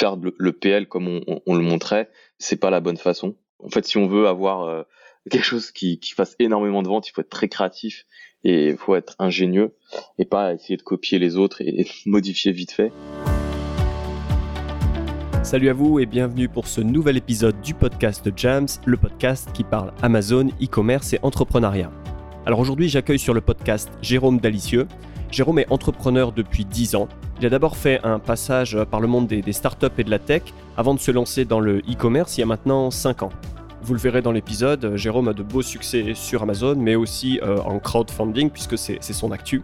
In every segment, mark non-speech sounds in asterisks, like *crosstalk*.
faire le, PL comme on, le montrait, c'est pas la bonne façon. En fait, si on veut avoir euh, quelque chose qui, qui fasse énormément de ventes, il faut être très créatif et il faut être ingénieux et pas essayer de copier les autres et, *laughs* modifier vite fait. Salut à vous et bienvenue pour ce nouvel épisode du podcast Jams, le podcast qui parle Amazon, e-commerce et entrepreneuriat. Alors aujourd'hui, j'accueille sur le podcast Jérôme Dalicieux. Jérôme est entrepreneur depuis 10 ans. Il a d'abord fait un passage par le monde des, startups et de la tech avant de se lancer dans le e-commerce il y a maintenant 5 ans. Vous le verrez dans l'épisode, Jérôme a de beaux succès sur Amazon, mais aussi euh, en crowdfunding, puisque c'est son actu.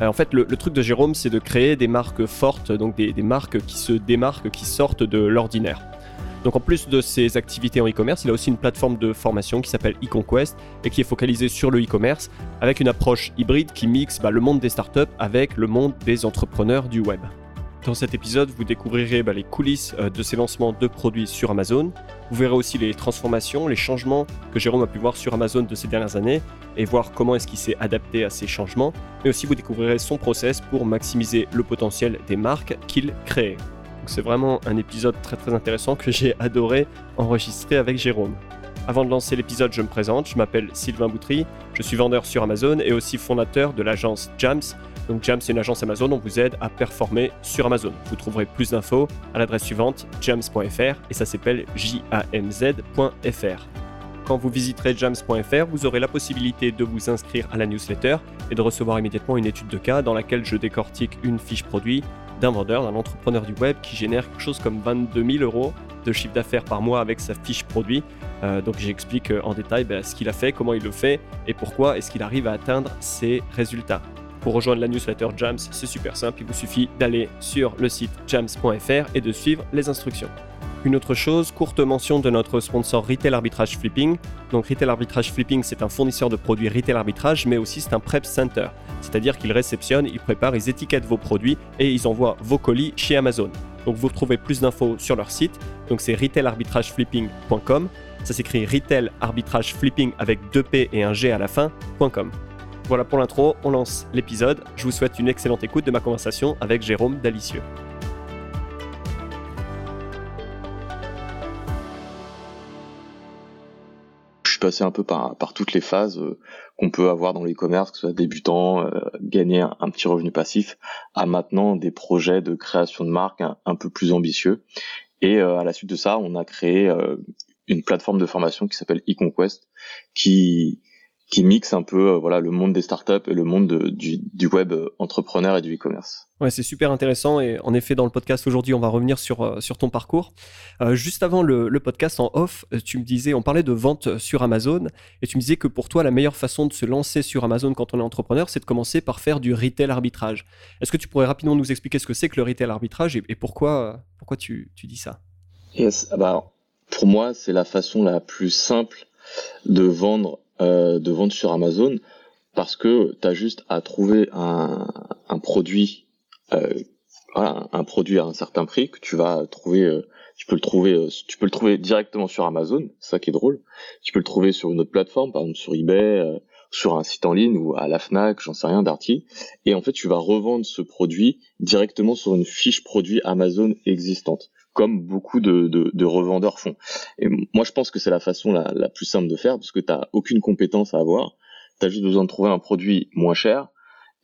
Euh, en fait, le, truc de Jérôme, c'est de créer des marques fortes, donc des marques qui se démarquent, qui sortent de l'ordinaire. Donc en plus de ses activités en e-commerce, il a aussi une plateforme de formation qui s'appelle eConquest et qui est focalisée sur le e-commerce avec une approche hybride qui mixe bah, le monde des startups avec le monde des entrepreneurs du web. Dans cet épisode, vous découvrirez bah, les coulisses euh, de ses lancements de produits sur Amazon. Vous verrez aussi les transformations, les changements que Jérôme a pu voir sur Amazon de ces dernières années et voir comment est-ce qu'il s'est adapté à ces changements. Mais aussi vous découvrirez son process pour maximiser le potentiel des marques qu'il crée c'est vraiment un épisode très très intéressant que j'ai adoré enregistrer avec Jérôme. Avant de lancer l'épisode, je me présente, je m'appelle Sylvain Boutry, je suis vendeur sur Amazon et aussi fondateur de l'agence Jams. Donc Jams c'est une agence Amazon, on vous aide à performer sur Amazon. Vous trouverez plus d'infos à l'adresse suivante jams.fr et ça s'appelle jamz.fr. Quand vous visiterez jams.fr, vous aurez la possibilité de vous inscrire à la newsletter et de recevoir immédiatement une étude de cas dans laquelle je décortique une fiche produit d'un vendeur, d'un entrepreneur du web qui génère quelque chose comme 22 000 euros de chiffre d'affaires par mois avec sa fiche produit. Euh, donc j'explique euh, en détail ben, ce qu'il a fait, comment il le fait et pourquoi est-ce qu'il arrive à atteindre ses résultats. Pour rejoindre la newsletter Jams, c'est super simple, il vous suffit d'aller sur le site jams.fr et de suivre les instructions. Une autre chose, courte mention de notre sponsor Retail Arbitrage Flipping. Donc Retail Arbitrage Flipping, c'est un fournisseur de produits retail arbitrage, mais aussi c'est un prep center. C'est-à-dire qu'ils réceptionnent, ils préparent, ils étiquettent vos produits et ils envoient vos colis chez Amazon. Donc vous retrouvez plus d'infos sur leur site. Donc c'est retailarbitrageflipping.com. Ça s'écrit Retail Arbitrage Flipping avec deux P et un G à la fin.com. Voilà pour l'intro, on lance l'épisode. Je vous souhaite une excellente écoute de ma conversation avec Jérôme Dalicieux. Passé un peu par, toutes les phases euh, qu'on peut avoir dans l'e-commerce, que ce soit débutant, euh, gagner un, petit revenu passif, à maintenant des projets de création de marque un, peu plus ambitieux. Et euh, à la suite de ça, on a créé une plateforme de formation qui s'appelle eConquest, qui qui mixe un peu voilà le monde des startups et le monde du, du, web entrepreneur et du e-commerce. Ouais, c'est super intéressant et en effet dans le podcast aujourd'hui on va revenir sur euh, sur ton parcours. Euh, juste avant le, le, podcast en off, euh, tu me disais on parlait de vente sur Amazon et tu me disais que pour toi la meilleure façon de se lancer sur Amazon quand on est entrepreneur c'est de commencer par faire du retail arbitrage. Est-ce que tu pourrais rapidement nous expliquer ce que c'est que le retail arbitrage et, et pourquoi pourquoi tu, tu dis ça? Yes, ah bah, pour moi c'est la façon la plus simple de vendre euh, de vendre sur Amazon parce que tu as juste à trouver un, un produit euh, un produit à un certain prix que tu vas trouver euh, tu peux le trouver trouver directement sur Amazon ça qui est drôle. Tu peux le trouver sur une autre plateforme par exemple sur eBay sur un site en ligne ou à la Fnac j'en sais rien Darty et en fait tu vas revendre ce produit directement sur une fiche produit Amazon existante comme beaucoup de, de, de, revendeurs font. Et moi, je pense que c'est la façon la, la, plus simple de faire, parce que tu n'as aucune compétence à avoir. Tu as juste besoin de trouver un produit moins cher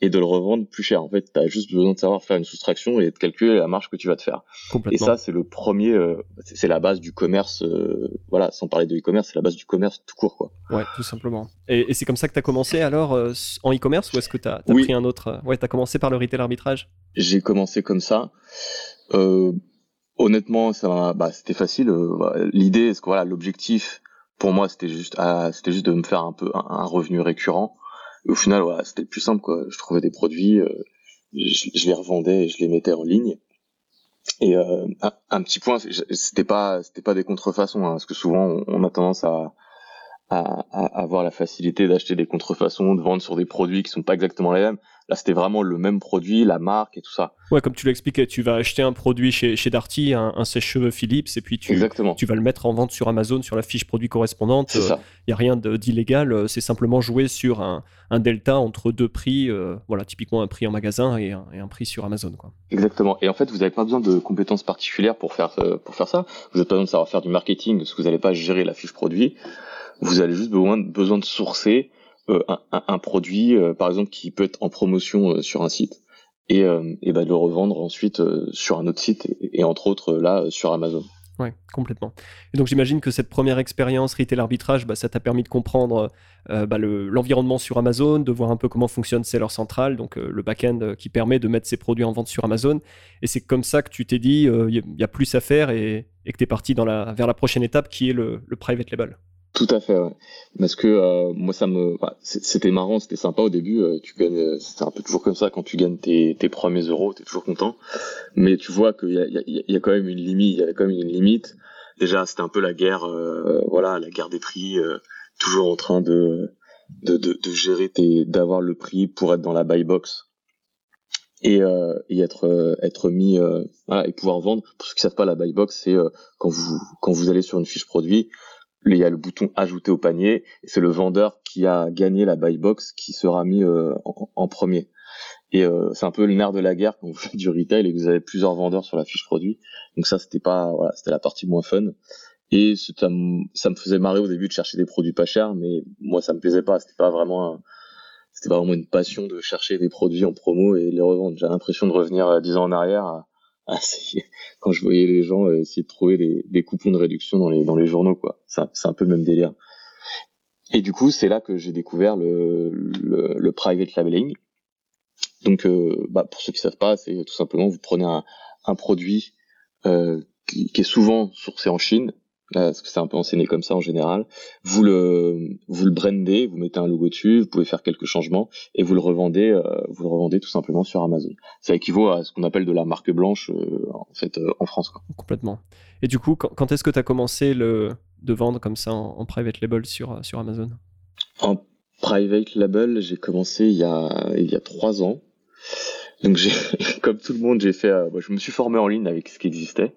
et de le revendre plus cher. En fait, tu as juste besoin de savoir faire une soustraction et de calculer la marge que tu vas te faire. Et ça, c'est le premier, euh, c'est la base du commerce. Euh, voilà, sans parler de e-commerce, c'est la base du commerce tout court, quoi. Ouais, tout simplement. Et, et c'est comme ça que tu as commencé alors euh, en e-commerce ou est-ce que tu as, pris un autre Ouais, tu as commencé par le retail arbitrage? J'ai commencé comme ça. Euh, honnêtement, ça, bah, c'était facile. Euh, l'idée, c'est que voilà, l'objectif pour moi, c'était juste, ah, c'était juste de me faire un peu un, revenu récurrent. Au final, voilà, c'était plus simple. Quoi. Je trouvais des produits, euh, je, les revendais et je les mettais en ligne. Et euh, un, petit point, c'était pas, c'était pas des contrefaçons, hein, parce que souvent on, a tendance à, à, à, avoir la facilité d'acheter des contrefaçons, de vendre sur des produits qui sont pas exactement les mêmes. Là, c'était vraiment le même produit, la marque et tout ça. Ouais, comme tu l'expliquais, tu vas acheter un produit chez, chez Darty, un, sèche-cheveux Philips, et puis tu, tu vas le mettre en vente sur Amazon sur la fiche produit correspondante. Il n'y a rien d'illégal, c'est simplement jouer sur un, un, delta entre deux prix, voilà, typiquement un prix en magasin et un, et un prix sur Amazon. Quoi. Exactement. Et en fait, vous n'avez pas besoin de compétences particulières pour faire, pour faire ça. Vous n'avez pas besoin de savoir faire du marketing, parce que vous n'allez pas gérer la fiche produit. Vous avez juste besoin, besoin de sourcer euh, un, produit, euh, par exemple, qui peut être en promotion euh, sur un site et, et de le revendre ensuite sur un autre site et, entre autres là sur Amazon. Ouais, complètement. Et donc j'imagine que cette première expérience retail arbitrage, bah, ça t'a permis de comprendre bah, l'environnement sur Amazon, de voir un peu comment fonctionne Seller Central, donc le back-end qui permet de mettre ses produits en vente sur Amazon. Et c'est comme ça que tu t'es dit, il y, a plus à faire et, et que tu es parti dans la, vers la prochaine étape qui est le, le private label. Tout à fait, ouais. Parce que euh, moi, ça me, c'était marrant, c'était sympa au début. Euh, tu gagnes, euh, c'est un peu toujours comme ça quand tu gagnes tes, tes premiers euros, t'es toujours content. Mais tu vois qu'il y a, y, y a quand même une limite. Il y a quand même une limite. Déjà, c'était un peu la guerre, voilà, la guerre des prix, toujours en train de de, de, gérer tes, d'avoir le prix pour être dans la buy box et, et être être mis voilà, et pouvoir vendre. Pour ceux qui savent pas, la buy box, c'est quand vous quand vous allez sur une fiche produit il y a le bouton ajouter au panier et c'est le vendeur qui a gagné la buy box qui sera mis euh, en, premier. Et euh, c'est un peu le nerf de la guerre quand vous *laughs* faites du retail et que vous avez plusieurs vendeurs sur la fiche produit. Donc ça c'était pas voilà, c'était la partie moins fun. Et ça me, faisait marrer au début de chercher des produits pas chers, mais moi ça me plaisait pas. C'était pas vraiment c'était pas vraiment une passion de chercher des produits en promo et les revendre. J'ai l'impression de revenir euh, dix ans en arrière ah, *laughs* quand je voyais les gens euh, essayer de trouver des, des, coupons de réduction dans les dans les journaux quoi. C'est un, peu le même délire. Et du coup, c'est là que j'ai découvert le, le, le, private labeling. Donc, euh, bah, pour ceux qui savent pas, c'est tout simplement vous prenez un, un produit euh, qui, qui, est souvent sourcé en Chine, parce que c'est un peu enseigné comme ça en général. Vous le vous le brandez, vous mettez un logo dessus, vous pouvez faire quelques changements et vous le revendez euh, vous le revendez tout simplement sur Amazon. Ça équivaut à ce qu'on appelle de la marque blanche euh, en fait euh, en France quoi. Complètement. Et du coup, quand, est-ce que tu as commencé le de vendre comme ça en, private label sur sur Amazon? En private label, j'ai commencé il y a il y a trois ans. Donc j'ai, *laughs* comme tout le monde, j'ai fait, je me suis formé en ligne avec ce qui existait.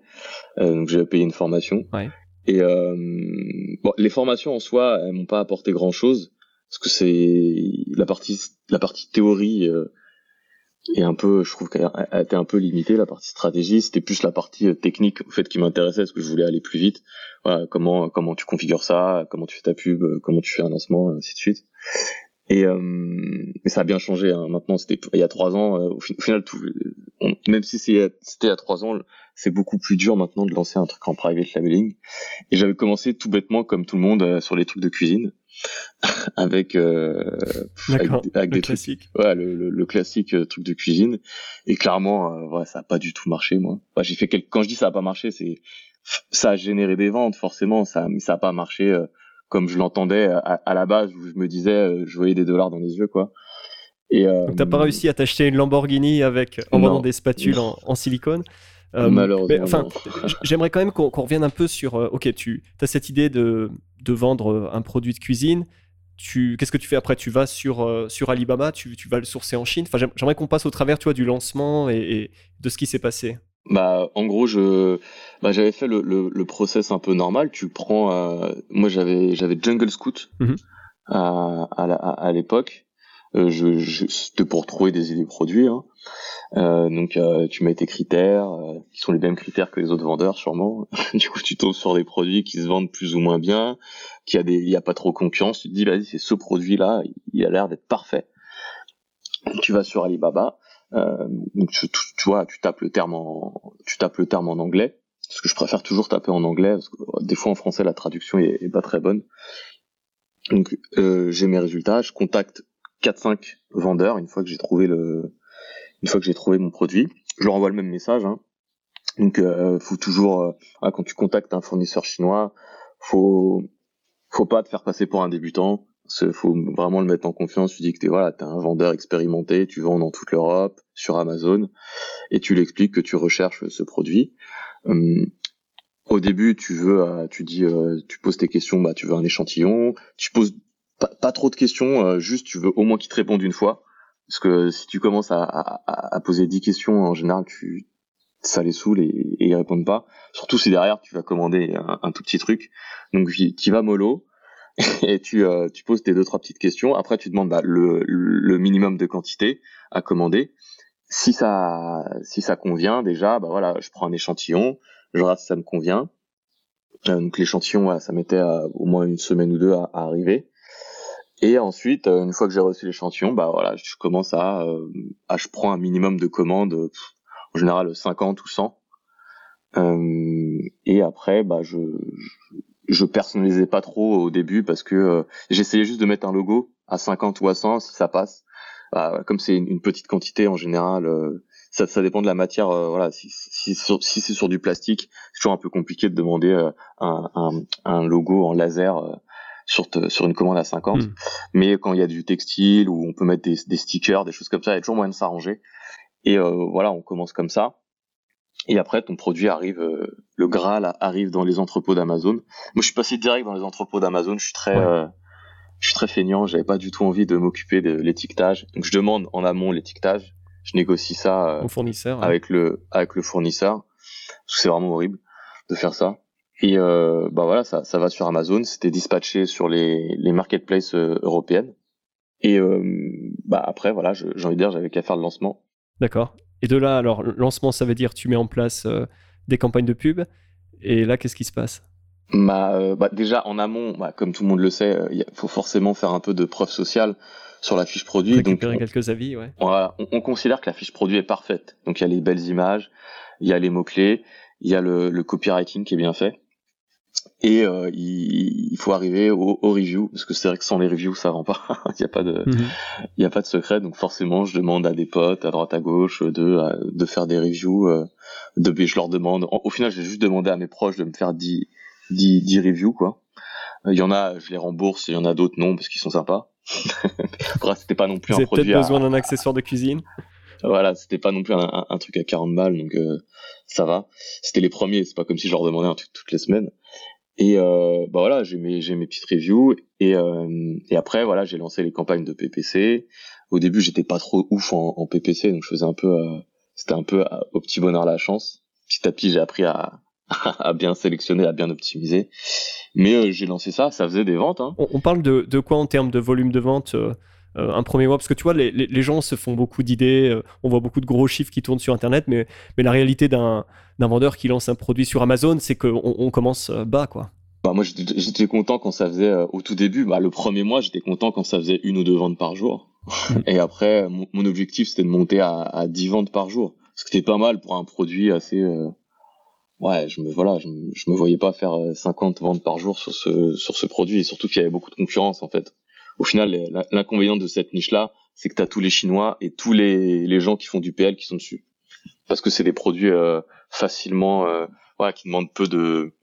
donc j'ai payé une formation. Ouais. Et euh, bon, les formations en soi, elles m'ont pas apporté grand chose parce que c'est la partie la partie théorie euh, est un peu, je trouve qu'elle a été un peu limitée. La partie stratégie, c'était plus la partie euh, technique, au fait, qui m'intéressait, parce que je voulais aller plus vite. Voilà, comment comment tu configures ça, comment tu fais ta pub, comment tu fais un lancement, ainsi de suite. Et euh, mais ça a bien changé. Hein. Maintenant, c'était il y a trois ans. au, final, tout, même si c'était il y a trois ans, c'est beaucoup plus dur maintenant de lancer un truc en private labeling. Et j'avais commencé tout bêtement, comme tout le monde, euh, sur les trucs de cuisine, *laughs* avec, euh, avec, des classiques. ouais, le, le, classique euh, truc de cuisine. Et clairement, euh, ouais, ça a pas du tout marché, moi. j'ai fait quelques... quand je dis ça a pas marché, c'est ça a généré des ventes forcément, ça, mais ça a pas marché comme je l'entendais à, la base où je me disais, je voyais des dollars dans les yeux, quoi. Et t'as pas réussi à t'acheter une Lamborghini avec en vendant des spatules en, en silicone euh, Malheureusement. enfin, j'aimerais quand même qu'on revienne un peu sur. Euh, ok, tu as cette idée de, de, vendre un produit de cuisine. Qu'est-ce que tu fais après? Tu vas sur, sur Alibaba, tu, tu, vas le sourcer en Chine. Enfin, j'aimerais qu'on passe au travers, tu vois, du lancement et, de ce qui s'est passé. Bah, en gros, je, bah, j'avais fait le, le, process un peu normal. Tu prends, moi, j'avais, j'avais Jungle Scout mhm. à, à l'époque. Euh, je, je c'était pour trouver des idées produits. Hein. Euh, donc euh, tu mets tes critères, qui sont les mêmes critères que les autres vendeurs sûrement. *laughs* du coup tu tombes sur des produits qui se vendent plus ou moins bien, qui a des, il y a pas trop concurrence. Tu te dis vas-y c'est ce produit là, il a l'air d'être parfait. Tu vas sur Alibaba, donc tu, tu, vois tu tapes le terme en, tu tapes le terme en anglais. Parce que je préfère toujours taper en anglais, parce que des fois en français la traduction est, pas très bonne. Donc j'ai mes résultats, je contacte 4-5 vendeurs une fois que j'ai trouvé le, une fois que j'ai trouvé mon produit. Je leur envoie le même message. Hein. Donc, euh, faut toujours, euh, ah, quand tu contactes un fournisseur chinois, faut, faut pas te faire passer pour un débutant. Faut vraiment le mettre en confiance. Tu dis que t'es voilà, t'es un vendeur expérimenté, tu vends dans toute l'Europe, sur Amazon, et tu l'expliques que tu recherches ce produit. Hum, au début, tu veux, euh, tu dis, euh, tu poses tes questions, bah, tu veux un échantillon. Tu poses pas, trop de questions, euh, juste tu veux au moins qu'ils te répondent une fois. parce que si tu commences à, à, à poser 10 questions, en général, tu ça les saoule et, et ils répondent pas. Surtout si derrière tu vas commander un, un tout petit truc. Donc tu vas mollo *laughs* et tu, euh, tu poses tes deux trois petites questions. Après tu demandes bah, le, le minimum de quantité à commander. Si ça si ça convient déjà, bah voilà, je prends un échantillon, je regarde si ça me convient. Euh, donc l'échantillon, ça mettait au moins une semaine ou deux à, arriver. Et ensuite, euh, une fois que j'ai reçu l'échantillon, bah voilà, je commence à, à, je prends un minimum de commandes, en général 50 ou 100. Euh, et après, bah je, je, personnalisais pas trop au début parce que j'essayais juste de mettre un logo à 50 ou à 100 si ça passe. Bah, comme c'est une, petite quantité en général, ça, ça dépend de la matière. voilà, si, si, si c'est sur du plastique, c'est toujours un peu compliqué de demander un, un, un, logo en laser sur, sur une commande à 50. Hmm. Mais quand il y a du textile ou on peut mettre des, des stickers, des choses comme ça, il y a toujours moyen de s'arranger. Et euh, voilà, on commence comme ça. Et après, ton produit arrive, euh, le Graal arrive dans les entrepôts d'Amazon. Moi, je suis passé direct dans les entrepôts d'Amazon. Je suis très, euh, je suis très feignant. J'avais pas du tout envie de m'occuper de l'étiquetage. Donc, je demande en amont l'étiquetage. Je négocie ça au fournisseur, avec le avec le fournisseur. c'est vraiment horrible de faire ça. Et euh, bah voilà, ça, ça va sur Amazon. C'était dispatché sur les, les marketplaces européennes. Et bah après, voilà, j'ai envie de dire, j'avais qu'à faire le lancement. D'accord. Et de là, alors, lancement, ça veut dire tu mets en place euh, des campagnes de pub. Et là, qu'est-ce qui se passe? Bah, euh, bah, déjà en amont, bah, comme tout le monde le sait, euh, il faut forcément faire un peu de preuve sociale sur la fiche produit. Récupérer quelques avis, ouais. On, on, considère que la fiche produit est parfaite. Donc il y a les belles images, il y a les mots clés, il y a le, le copywriting qui est bien fait et euh, il, faut arriver au, au, review parce que c'est vrai que sans les reviews ça rend pas il *laughs* y a pas de mhm. il y a pas de secret donc forcément je demande à des potes à droite à gauche de de faire des reviews euh, de je leur demande au final j'ai juste demandé à mes proches de me faire 10 10, 10 reviews quoi il y en a je les rembourse il y en a d'autres non parce qu'ils sont sympas *laughs* c'était pas non plus Vous un produit peut-être besoin d'un accessoire de cuisine voilà, c'était pas non plus un, un, truc à 40 balles, donc euh, ça va. C'était les premiers, c'est pas comme si je leur demandais un truc toutes les semaines. Et euh, bah voilà, j'ai mes j'ai mes petites reviews et euh, et après voilà, j'ai lancé les campagnes de PPC. Au début, j'étais pas trop ouf en, PPC, donc je faisais un peu euh, c'était un peu au petit bonheur la chance. Petit à petit, j'ai appris à *laughs* à bien sélectionner, à bien optimiser. Mais j'ai lancé ça, ça faisait des ventes. Hein. On, on, parle de, de quoi en termes de volume de vente euh, un premier mois Parce que tu vois, les, les, gens se font beaucoup d'idées, euh, on voit beaucoup de gros chiffres qui tournent sur Internet, mais, mais la réalité d'un vendeur qui lance un produit sur Amazon, c'est qu'on on commence euh, bas, quoi. Bah moi j'étais content quand ça faisait au tout début. Bah le premier mois j'étais content quand ça faisait une ou deux ventes par jour. *laughs* Et après mon, objectif c'était de monter à, à 10 ventes par jour. Ce qui était pas mal pour un produit assez ouais je me voilà je, je, me voyais pas faire 50 ventes par jour sur ce sur ce produit. Et surtout qu'il y avait beaucoup de concurrence en fait au final, l'inconvénient de cette niche-là, c'est que tu as tous les Chinois et tous les, les gens qui font du PL qui sont dessus. Parce que c'est des produits euh, facilement, euh, voilà, qui demandent peu de,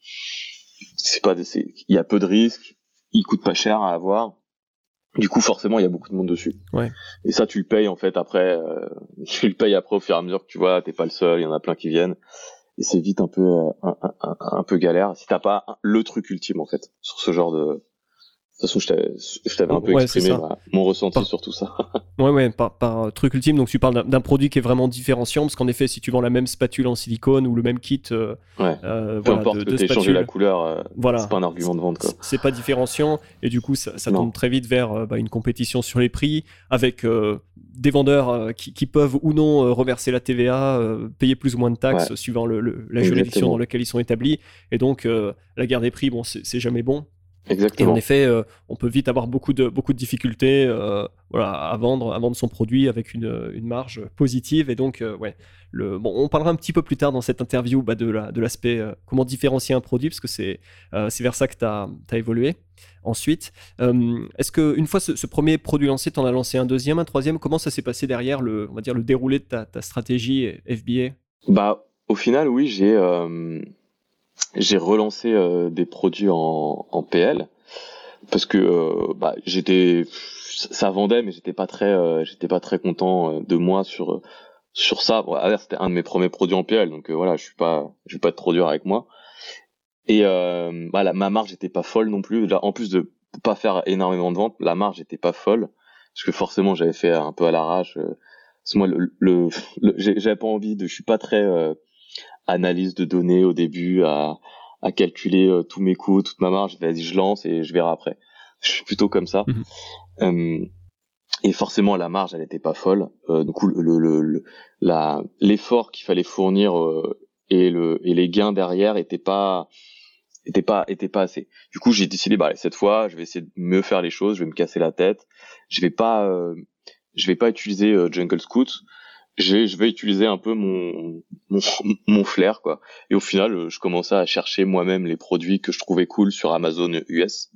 c'est pas, il y a peu de risques, ils coûtent pas cher à avoir. Du coup, forcément, il y a beaucoup de monde dessus. Ouais. Et ça, tu le payes en fait après. Euh, *laughs* tu le payes après au fur et à mesure que tu vois, t'es pas le seul, il y en a plein qui viennent. Et c'est vite un peu euh, un, un, un, peu galère si t'as pas le truc ultime en fait sur ce genre de de toute façon, je t'avais un peu exprimé mon ressenti sur tout ça. *laughs* ouais, ouais, par, par, euh, truc ultime. Donc, tu parles d'un produit qui est vraiment différenciant, parce qu'en effet, si tu vends la même spatule en silicone ou le même kit, euh, ouais. euh, peu importe de, que tu changé la couleur, euh, voilà. c'est pas un argument de vente. C'est pas différenciant, et du coup, ça, ça tombe très vite vers euh, bah, une compétition sur les prix, avec des vendeurs qui, qui, peuvent ou non reverser la TVA, payer plus ou moins de taxes suivant le, le, la juridiction dans laquelle ils sont établis. Et donc, la guerre des prix, bon, c'est jamais bon. Exactement. Et en effet, euh, on peut vite avoir beaucoup de, beaucoup de difficultés euh, voilà, à, vendre, à vendre son produit avec une, une marge positive. Et donc, euh, ouais, le, bon, on parlera un petit peu plus tard dans cette interview bah, de l'aspect de comment différencier un produit, parce que c'est vers ça que tu as, as, évolué. Ensuite, est-ce qu'une fois ce, premier produit lancé, tu en as lancé un deuxième, un troisième Comment ça s'est passé derrière le, on va dire, le déroulé de ta, ta stratégie FBA bah, Au final, oui, j'ai j'ai relancé euh, des produits en, en, PL parce que euh, bah, j'étais ça vendait mais j'étais pas très euh, j'étais pas très content de moi sur sur ça bon, c'était un de mes premiers produits en PL donc voilà je suis pas je vais pas être trop dur avec moi et bah, ma marge était pas folle non plus en plus de pas faire énormément de ventes la marge était pas folle parce que forcément j'avais fait un peu à l'arrache. Euh, moi, le, le, j'avais pas envie de, je suis pas très euh, analyse de données au début à, à calculer euh, tous mes coûts, toute ma marge. Vas-y, je lance et je verrai après. *laughs* Je suis plutôt comme ça. Mhm. et forcément, la marge, elle n'était pas folle. du coup, le, le, la, l'effort qu'il fallait fournir et le et les gains derrière étaient pas était pas était pas assez. Du coup, j'ai décidé bah cette fois, je vais essayer de mieux faire les choses, je vais me casser la tête. Je vais pas euh, je vais pas utiliser euh, Jungle Scout. Je vais, utiliser un peu mon, mon, mon flair quoi. Et au final, euh, je commençais à chercher moi-même les produits que je trouvais cool sur Amazon US.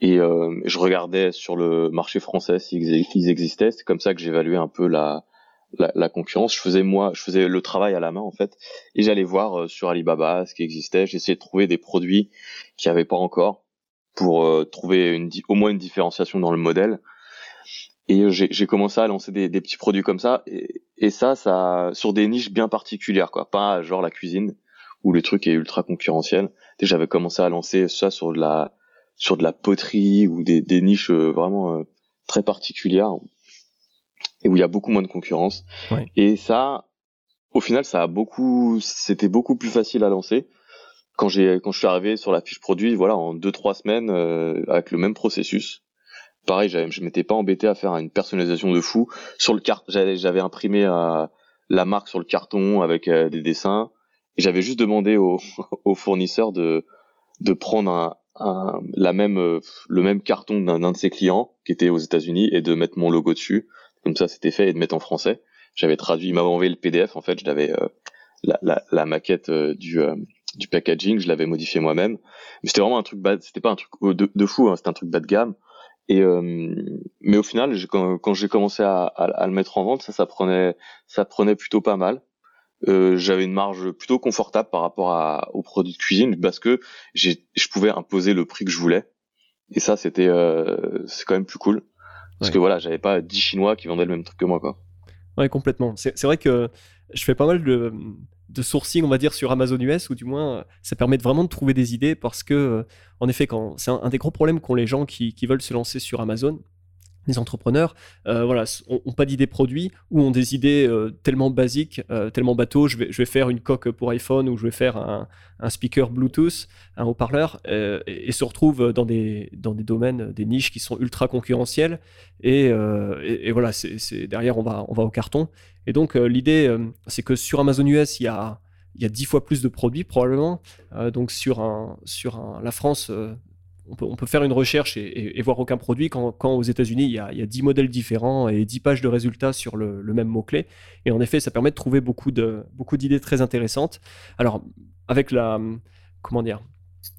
Et je regardais sur le marché français s'ils existaient. C'est comme ça que j'évaluais un peu la la, la, concurrence. Je faisais moi, je faisais le travail à la main en fait, et j'allais voir euh, sur Alibaba ce qui existait. J'essayais de trouver des produits qui avaient pas encore pour euh, trouver une, au moins une différenciation dans le modèle. Et j'ai commencé à lancer des, des, petits produits comme ça, et, et, ça, ça sur des niches bien particulières, quoi. Pas genre la cuisine où le truc est ultra concurrentiel. J'avais commencé à lancer ça sur de la sur de la poterie ou des, des niches euh, vraiment très particulières et où il y a beaucoup moins de concurrence. Et ça, au final, ça a beaucoup, c'était beaucoup plus facile à lancer. Quand j'ai, quand je suis arrivé sur la fiche produit, voilà, en deux trois semaines, euh, avec le même processus. Pareil, je m'étais pas embêté à faire une personnalisation de fou sur le carte. J'avais imprimé euh, la marque sur le carton avec euh, des dessins et j'avais juste demandé au, *laughs* au fournisseur de prendre même le même carton d'un de ses clients qui était aux États-Unis et de mettre mon logo dessus comme ça c'était fait et de mettre en français. J'avais traduit, il m'avait envoyé le PDF en fait, je l'avais euh, la, maquette euh, du euh, packaging, je l'avais modifié moi-même. Mais c'était vraiment un truc bas, c'était pas un truc de, de fou, hein, c'était un truc bas de gamme. Et mais au final, quand, quand j'ai commencé à, à, le mettre en vente, ça, ça prenait, ça prenait plutôt pas mal. Euh, j'avais une marge plutôt confortable par rapport à, aux produits de cuisine parce que j'ai, je pouvais imposer le prix que je voulais. Et ça, c'était, euh, c'est quand même plus cool. Parce que voilà, j'avais pas 10 Chinois qui vendaient le même truc que moi, quoi. Ouais, complètement. C'est vrai que je fais pas mal de, de sourcing, on va dire, sur Amazon US, ou du moins, ça permet vraiment de trouver des idées parce que, en effet, quand c'est un, des gros problèmes qu'ont les gens qui, qui veulent se lancer sur Amazon, les entrepreneurs, euh, voilà, ont, pas d'idées produits ou ont des idées euh, tellement basiques, euh, tellement bateaux. Je vais, je vais faire une coque pour iPhone ou je vais faire un, un speaker Bluetooth, un haut-parleur, et, se retrouvent dans des, dans des domaines, des niches qui sont ultra concurrentielles. Et, et, et voilà, c'est derrière, on va, on va au carton. Et donc, l'idée, c'est que sur Amazon US, il y a il y a dix fois plus de produits probablement. donc sur, un, sur un, la France, on peut, faire une recherche et, voir aucun produit quand, aux États-Unis, il, y a, 10 modèles différents et 10 pages de résultats sur le, même mot-clé. Et en effet, ça permet de trouver beaucoup d'idées très intéressantes. Alors, avec la. Comment dire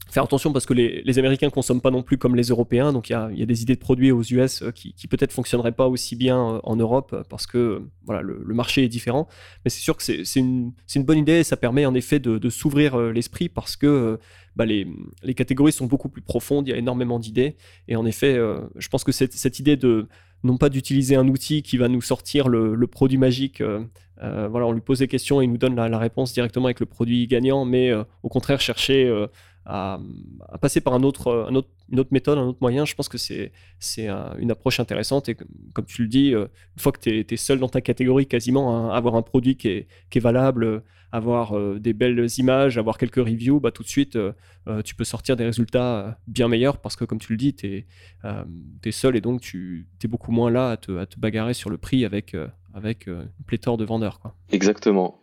faire attention parce que les, les, Américains consomment pas non plus comme les Européens, donc il y a, y a, des idées de produits aux US euh, qui, qui peut-être fonctionneraient pas aussi bien euh, en Europe euh, parce que voilà le, marché est différent. Mais c'est sûr que c'est une, une, bonne idée et ça permet en effet de, de s'ouvrir l'esprit parce que bah les, les, catégories sont beaucoup plus profondes, il y a énormément d'idées et en effet, je pense que cette, cette idée de non pas d'utiliser un outil qui va nous sortir le, le produit magique. voilà, on lui pose des questions et il nous donne la réponse directement avec le produit gagnant, mais au contraire chercher à, passer par un autre, un une autre méthode, un autre moyen, je pense que c'est une approche intéressante. Et comme tu le dis, euh, une fois que tu es, seul dans ta catégorie, quasiment, hein, avoir un produit qui est, qui est valable, avoir euh, des belles images, avoir quelques reviews, bah, tout de suite, euh, tu peux sortir des résultats bien meilleurs parce que, comme tu le dis, tu es, es, seul et donc tu es beaucoup moins là à te, à te bagarrer sur le prix avec, avec une pléthore de vendeurs. Quoi. Exactement.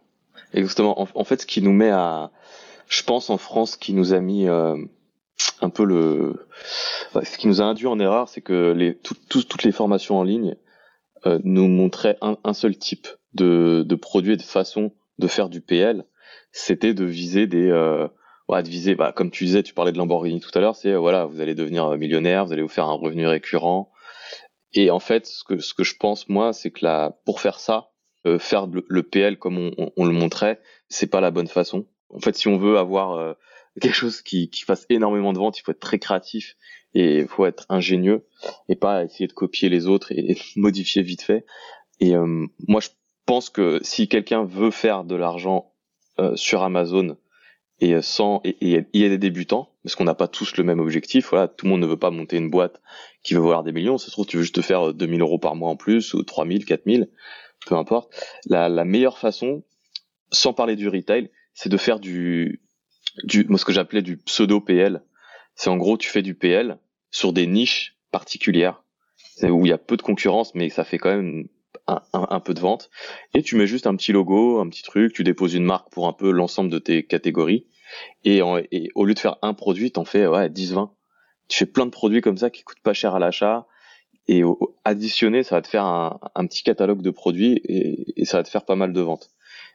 Exactement. en fait, ce qui nous met à je pense en France qui nous a mis euh, un peu le ce qui nous a induit en erreur c'est que toutes les formations en ligne euh, nous montraient un, seul type de, produit et de façon de faire du PL c'était de viser des euh, de viser bah, comme tu disais tu parlais de Lamborghini tout à l'heure c'est voilà vous allez devenir millionnaire vous allez vous faire un revenu récurrent. Et en fait ce que je pense moi c'est que pour faire ça faire le, PL comme on, on, on le montrait c'est pas la bonne façon en fait, si on veut avoir euh, *laughs* quelque chose qui, qui fasse énormément de ventes, il faut être très créatif et il faut être ingénieux et pas essayer de copier les autres et, *laughs* modifier vite fait. Et euh, moi, je pense que si quelqu'un veut faire de l'argent euh, sur Amazon et sans et il y a des débutants parce qu'on n'a pas tous le même objectif. Voilà, tout le monde ne veut pas monter une boîte qui veut voir des millions. Ça se trouve, tu veux juste te faire 2000 euros par mois en plus ou 3000, 4000, peu importe. La, la meilleure façon, sans parler du retail, c'est de faire du ce que j'appelais du pseudo PL. C'est en gros tu fais du PL sur des niches particulières où il y a peu de concurrence mais ça fait quand même un, un, peu de vente et tu mets juste un petit logo, un petit truc, tu déposes une marque pour un peu l'ensemble de tes catégories et, au lieu de faire un produit, t'en fais ouais 10 20. Tu fais plein de produits comme ça qui coûtent pas cher à l'achat et additionné, ça va te faire un, petit catalogue de produits et, ça va te faire pas mal de ventes.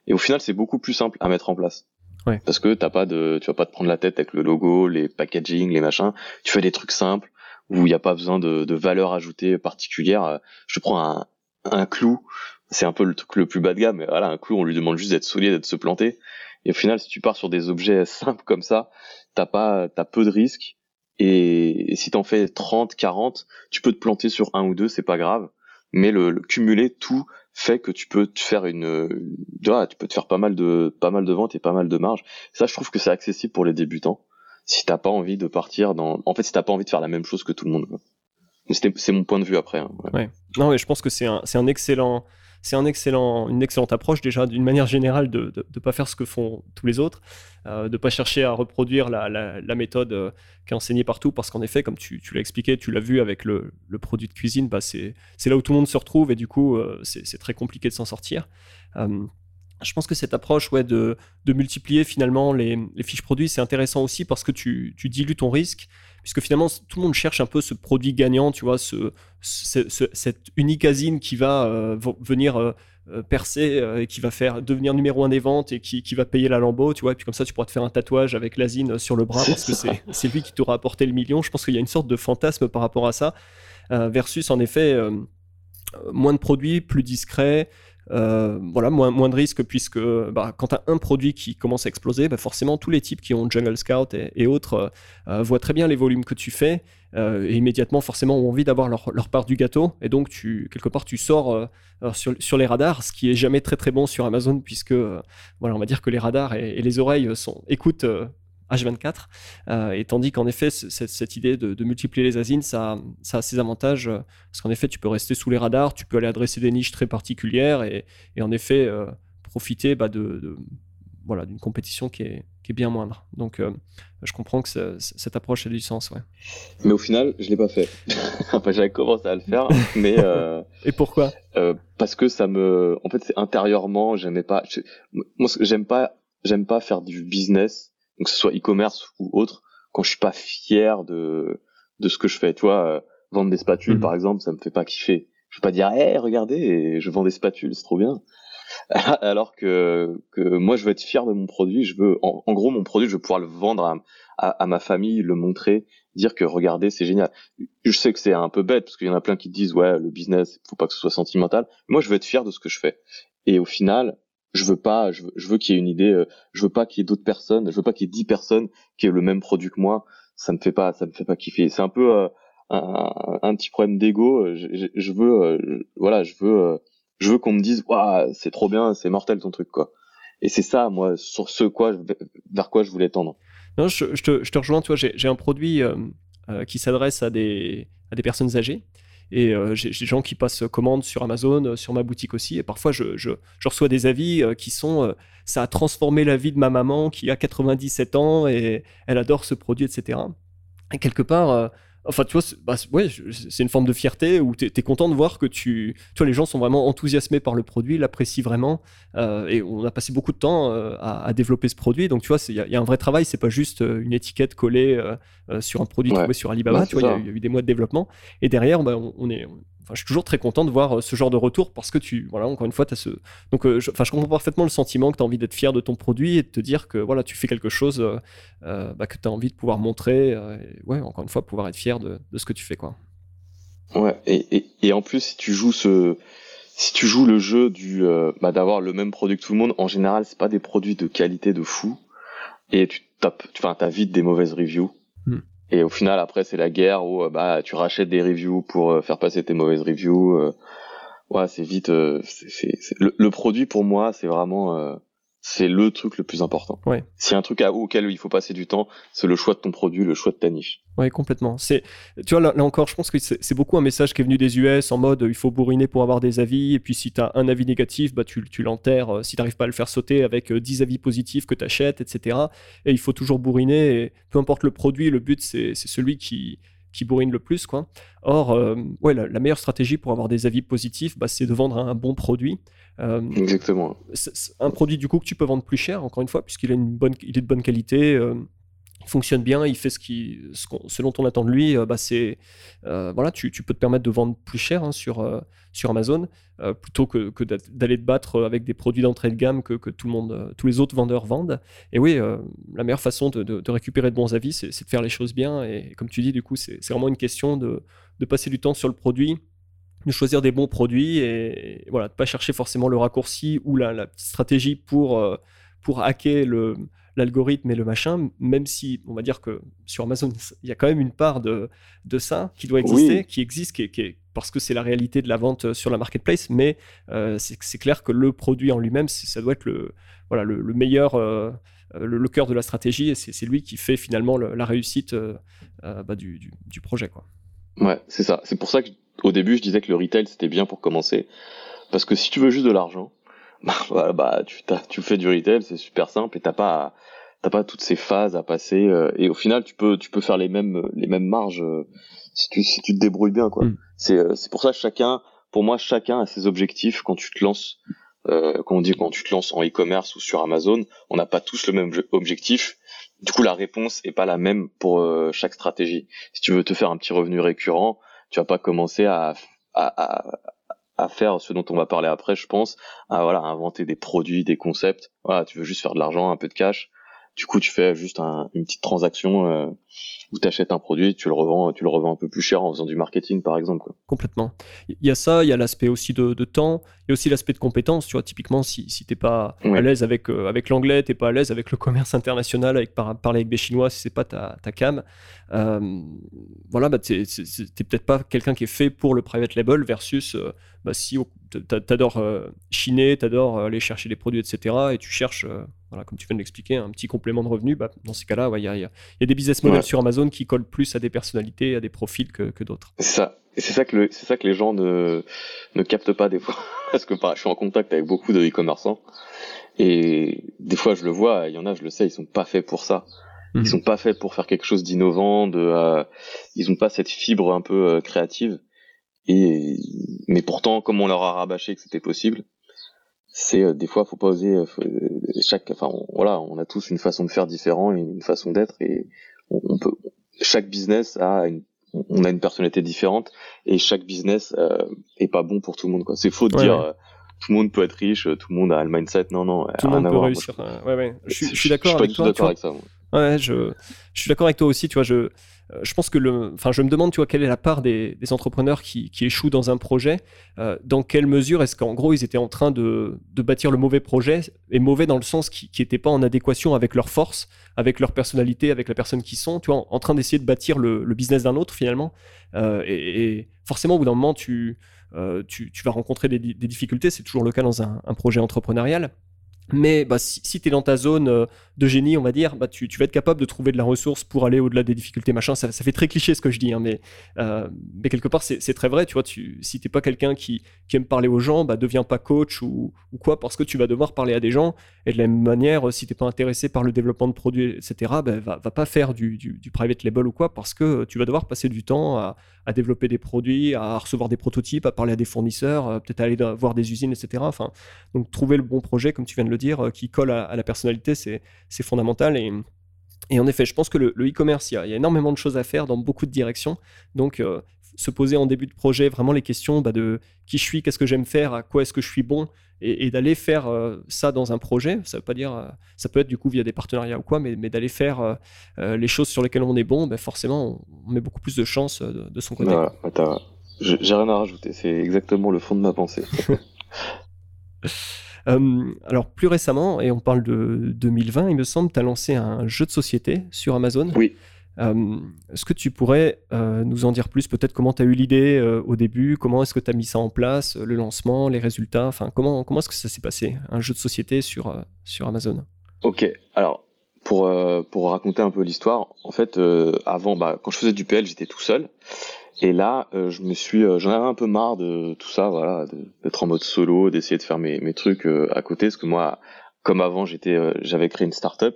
Et au final, c'est beaucoup plus simple à mettre en place. Ouais. Parce que t'as pas de, tu vas pas te prendre la tête avec le logo, les packaging, les machins. Tu fais des trucs simples où il n'y a pas besoin de, de valeur ajoutée particulière. Je prends un, un clou, c'est un peu le truc le plus bas de gamme, mais voilà, un clou, on lui demande juste d'être solide, de se planter. Et au final, si tu pars sur des objets *laughs* simples comme ça, t'as pas, t'as peu de risques. Et, si t'en fais 30, 40, tu peux te planter sur un ou deux, c'est pas grave. Mais le, cumuler tout fait que tu peux te faire une, tu peux te faire pas mal de, pas mal de ventes et pas mal de marge. Ça, je trouve que c'est accessible pour les débutants. Si t'as pas envie de partir dans, en fait, si t'as pas envie de faire la même chose que tout le monde. C'est mon point de vue après. Hein, ouais. Non, mais je pense que c'est un, un excellent, c'est une excellente approche déjà d'une manière générale de ne pas faire ce que font tous les autres, euh, de ne pas chercher à reproduire la, la, méthode euh, qui est enseignée partout, parce qu'en effet, comme tu, tu l'as expliqué, tu l'as vu avec le, le, produit de cuisine, bah c'est là où tout le monde se retrouve et du coup, euh, c'est très compliqué de s'en sortir. Euh, je pense que cette approche ouais, de, de multiplier finalement les, les fiches produits, c'est intéressant aussi parce que tu, tu dilues ton risque puisque finalement tout le monde cherche un peu ce produit gagnant, tu vois, ce, cette unique asine qui va euh, venir euh, euh, percer et qui va faire devenir numéro un des ventes et qui, qui va payer la lambeau, tu vois, et puis comme ça tu pourras te faire un tatouage avec l'asine sur le bras *laughs* parce que c'est lui qui t'aura apporté le million. Je pense qu'il y a une sorte de fantasme par rapport à ça, versus en effet moins de produits, plus discret, euh, voilà, moins, moins de risques puisque bah, quand tu as un produit qui commence à exploser, bah, forcément tous les types qui ont Jungle Scout et, autres euh, euh, voient très bien les volumes que tu fais et immédiatement forcément ont envie d'avoir leur, leur, part du gâteau. Et donc tu quelque part tu sors sur, sur, les radars, ce qui est jamais très très bon sur Amazon puisque voilà on va dire que les radars et, et les oreilles sont écoutent H24. Euh, et tandis qu'en effet, cette, idée de, multiplier les asines, ça, ça a ses avantages, euh, parce qu'en effet, tu peux rester sous les radars, tu peux aller adresser des niches très particulières et, en effet euh, profiter bah, de, voilà, d'une compétition qui est, qui est, bien moindre. Donc, je comprends que cette approche a du sens. Ouais. Mais au final, je l'ai pas fait. *laughs* enfin, j'avais commencé à le faire, mais. *laughs* Et pourquoi? Parce que ça me. En fait, c'est intérieurement, j'aimais pas. Moi, j'aime pas. J'aime pas faire du business donc que ce soit e-commerce ou autre, quand je suis pas fier de de ce que je fais. Tu vois, euh, vendre des spatules mhm. par exemple, ça me fait pas kiffer. Je vais pas dire, hé, regardez, je vends des spatules, c'est trop bien. *laughs* Alors que que moi, je veux être fier de mon produit. Je veux, en, gros, mon produit, je veux pouvoir le vendre à, à, ma famille, le montrer, dire que regardez, c'est génial. Je sais que c'est un peu bête parce qu'il y en a plein qui disent, ouais, le business, faut pas que ce soit sentimental. Moi, je veux être fier de ce que je fais. Et au final, je veux pas, je veux, qu'il y ait une idée, euh, je veux pas qu'il y ait d'autres personnes, je veux pas qu'il y ait dix personnes qui aient le même produit que moi. Ça me fait pas, ça me fait pas kiffer. C'est un peu euh, un, petit problème d'ego. Euh, je, je, veux, voilà, je veux, je veux qu'on me dise, waouh, c'est trop bien, c'est mortel ton truc, quoi. Et c'est ça, moi, sur ce quoi, vers quoi je voulais tendre. Non, je, je te, je te rejoins. Toi, j'ai un produit qui s'adresse à des, à des personnes âgées. Et euh, j'ai des gens qui passent commande sur Amazon, euh, sur ma boutique aussi. Et parfois, je, je, je reçois des avis euh, qui sont ça a transformé la vie de ma maman qui a 97 ans et elle adore ce produit, etc. Et quelque part, Enfin, tu vois, c'est bah, ouais, une forme de fierté où tu es, content de voir que tu, tu vois, les gens sont vraiment enthousiasmés par le produit, l'apprécient vraiment. Euh, et on a passé beaucoup de temps euh, à, développer ce produit. Donc, tu vois, il y, a un vrai travail. C'est pas juste euh, une étiquette collée sur un produit trouvé sur Alibaba. tu vois, il y, a eu des mois de développement. Et derrière, bah, on, est, je suis toujours très content de voir euh, ce genre de retour parce que tu, voilà, encore une fois, tu as ce. Donc, euh, je, je comprends parfaitement le sentiment que tu as envie d'être fier de ton produit et de te dire que voilà, tu fais quelque chose euh, bah, que tu as envie de pouvoir montrer. et, ouais, encore une fois, pouvoir être fier de, ce que tu fais, quoi. Ouais, et, et, et, en plus, si tu joues ce. Si tu joues le jeu du bah, d'avoir le même produit que tout le monde, en général, c'est pas des produits de qualité de fou, et tu tapes, enfin, t'as vite des mauvaises reviews. Et au final, après, c'est la guerre où euh, bah tu rachètes des reviews pour euh, faire passer tes mauvaises reviews. Euh. ouais, c'est vite. c'est, c'est, Le, produit pour moi, c'est vraiment c'est le truc le plus important. Ouais. A un truc à, auquel il faut passer du temps, c'est le choix de ton produit, le choix de ta niche. Oui, complètement. C'est, tu vois, là, encore, je pense que c'est beaucoup un message qui est venu des US en mode il faut bourriner pour avoir des avis. Et puis, si tu as un avis négatif, bah, tu, tu l'enterres. Euh, si tu n'arrives pas à le faire sauter avec 10 euh, avis positifs que tu achètes, etc. Et il faut toujours bourriner. Et peu importe le produit, le but, c'est celui qui, qui bourrine le plus. Quoi. Or, euh, ouais, la, meilleure stratégie pour avoir des avis positifs, bah, c'est de vendre un bon produit. Euh, Exactement. un produit du coup que tu peux vendre plus cher, encore une fois, puisqu'il une bonne, il est de bonne qualité. Euh, il fonctionne bien, il fait ce, qui, dont on attend de lui, bah c'est voilà, tu, peux te permettre de vendre plus cher hein, sur, sur Amazon plutôt que, d'aller te battre avec des produits d'entrée de gamme que, que, tout le monde, tous les autres vendeurs vendent. Et oui, la meilleure façon de, récupérer de bons avis, c'est de faire les choses bien. Et, comme tu dis, du coup, c'est vraiment une question de, de passer du temps sur le produit, de choisir des bons produits et, voilà, de pas chercher forcément le raccourci ou la, la petite stratégie pour, euh, pour hacker le, l'algorithme et le machin, même si on va dire que sur Amazon, il y a quand même une part de, de ça qui doit exister, qui existe, qui parce que c'est la réalité de la vente sur la marketplace, mais euh, c'est clair que le produit en lui-même, ça doit être le, voilà, le, meilleur, euh, le, cœur de la stratégie, et c'est lui qui fait finalement la réussite bah, du, du, du, projet. Quoi. Ouais, c'est ça. C'est pour ça qu'au début, je disais que le retail, c'était bien pour commencer. Parce que si tu veux juste de l'argent, bah, *laughs* bah tu, tu fais du retail, c'est super simple et t'as pas, t'as pas toutes ces phases à passer. Euh, et au final, tu peux, tu peux faire les mêmes, les mêmes marges euh, si tu, si tu te débrouilles bien, quoi. Mm. C'est, euh, c'est pour ça chacun, pour moi, chacun a ses objectifs quand tu te lances. Euh, quand on dit quand tu te lances en e-commerce ou sur Amazon, on n'a pas tous le même objectif du coup, la réponse est pas la même pour euh, chaque stratégie. Si tu veux te faire un petit revenu récurrent, tu vas pas commencer à, à, à, faire ce dont on va parler après, je pense, à voilà, inventer des produits, des concepts. Voilà, tu veux juste faire de l'argent, un peu de cash. Du coup, tu fais juste une petite transaction euh, où tu achètes un produit, tu le revends, tu le revends un peu plus cher en faisant du marketing, par exemple. Complètement. Il y a ça, il y a l'aspect aussi de, temps, il y a aussi l'aspect de compétence. Tu vois, typiquement, si, si t'es pas à l'aise avec, euh, avec l'anglais, t'es pas à l'aise avec le commerce international, avec parler avec des Chinois, si c'est pas ta, ta cam, euh, voilà, bah, t'es peut-être pas quelqu'un qui est fait pour le private label versus euh, bah, si t'adores euh, chiner, t'adores aller chercher des produits, etc. Et tu cherches, voilà, comme tu viens de l'expliquer, un petit complément de revenu, bah, dans ces cas-là, il y, a, y, a, des business models sur Amazon qui collent plus à des personnalités, à des profils que, que d'autres. C'est ça. C'est ça que c'est ça que les gens ne, ne captent pas des fois. *laughs* Parce que je suis en contact avec beaucoup de e-commerçants. Et des fois, je le vois, il y en a, je le sais, ils sont pas faits pour ça. Ils mhm. sont pas faits pour faire quelque chose d'innovant, de, euh, ils ont pas cette fibre un peu euh, créative. Et mais pourtant, comme on leur a rabâché que c'était possible, c'est euh, des fois faut pas oser. chaque, enfin voilà, on a tous une façon de faire différent et une façon d'être et on, peut. Chaque business a une on a une personnalité différente et chaque business est pas bon pour tout le monde quoi. C'est faux de dire tout le monde peut être riche, tout le monde a le mindset. Non, non, tout le monde peut réussir. ouais, ouais. Je, suis d'accord avec toi. D'accord avec ça. Ouais, je, suis d'accord avec toi aussi. Tu vois, je, euh, je pense que le, enfin, je me demande, tu vois, quelle est la part des, des entrepreneurs qui, qui, échouent dans un projet. Euh, dans quelle mesure est-ce qu'en gros ils étaient en train de, de, bâtir le mauvais projet et mauvais dans le sens qui n'était pas en adéquation avec leur force, avec leur personnalité, avec la personne qui sont. Tu vois, en, train d'essayer de bâtir le, le, business d'un autre finalement. Euh, et, forcément, au bout d'un moment, tu, tu, tu, vas rencontrer des, des difficultés. C'est toujours le cas dans un, un projet entrepreneurial. Mais bah, si, tu es dans ta zone euh, de génie, on va dire, bah, tu, vas être capable de trouver de la ressource pour aller au-delà des difficultés, machin. Ça, fait très cliché ce que je dis, hein, mais, euh, mais quelque part, c'est très vrai. Tu vois, tu, si t'es pas quelqu'un qui, aime parler aux gens, bah, deviens pas coach ou, quoi, parce que tu vas devoir parler à des gens. Et de la même manière, si t'es pas intéressé par le développement de produits, etc., bah, va, va pas faire du, du, private label ou quoi, parce que tu vas devoir passer du temps à, à développer des produits, à recevoir des prototypes, à parler à des fournisseurs, euh, peut-être aller voir des usines, etc. Enfin, donc trouver le bon projet, comme tu viens de le dire, euh, qui colle à, la personnalité, c'est fondamental. Et, en effet, je pense que le e-commerce, il, y, a énormément de choses à faire dans beaucoup de directions. Donc, euh, se poser en début de projet vraiment les questions bah, de qui je suis, qu'est-ce que j'aime faire, à quoi est-ce que je suis bon, et, d'aller faire ça dans un projet. Ça veut pas dire, ça peut être du coup via des partenariats ou quoi, mais, mais d'aller faire les choses sur lesquelles on est bon, ben forcément, on, met beaucoup plus de chances de, son côté. J'ai rien à rajouter, c'est exactement le fond de ma pensée. *laughs* *laughs* alors plus récemment, et on parle de 2020, il me semble, tu as lancé un jeu de société sur Amazon. Oui. Est-ce que tu pourrais nous en dire plus Peut-être comment tu as eu l'idée au début Comment est-ce que tu as mis ça en place Le lancement, les résultats Enfin, comment, comment est-ce que ça s'est passé Un jeu de société sur, sur Amazon? Ok, alors pour, pour raconter un peu l'histoire, en fait, avant, bah, quand je faisais du PL, j'étais tout seul. Et là, je me suis, j'en avais un peu marre de tout ça, voilà, d'être en mode solo, d'essayer de faire mes, mes trucs à côté, parce que moi, comme avant, j'étais, j'avais créé une start-up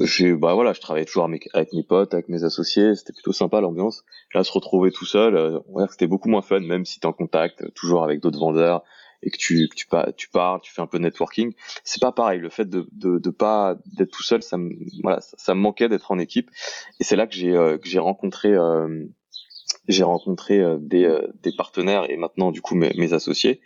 j'ai bah voilà je travaillais toujours avec, mes potes avec mes associés c'était plutôt sympa l'ambiance. Là se retrouver tout seul euh, on va dire que c'était beaucoup moins fun même si tu es en contact euh, toujours avec d'autres vendeurs et que tu que tu, tu parles tu fais un peu de networking. C'est pas pareil le fait de de, de pas d'être tout seul ça me voilà ça, me manquait d'être en équipe. Et c'est là que j'ai euh, que j'ai rencontré euh, j'ai rencontré des, des partenaires et maintenant du coup mes, mes associés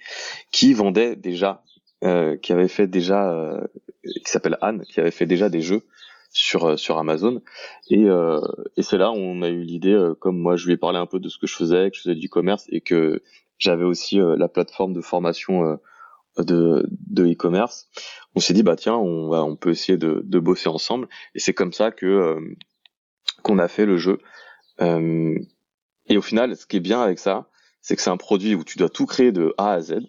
qui vendaient déjà qui avaient fait déjà qui s'appelle Anne qui avait fait déjà des jeux sur euh, sur Amazon. Et euh, et c'est là où on a eu l'idée euh, comme moi je lui ai parlé un peu de ce que je faisais que je faisais du commerce et que j'avais aussi la plateforme de formation de de e-commerce. On s'est dit bah tiens on va on peut essayer de de bosser ensemble. Et c'est comme ça que qu'on a fait le jeu. Et au final ce qui est bien avec ça c'est que c'est un produit où tu dois tout créer de A à Z.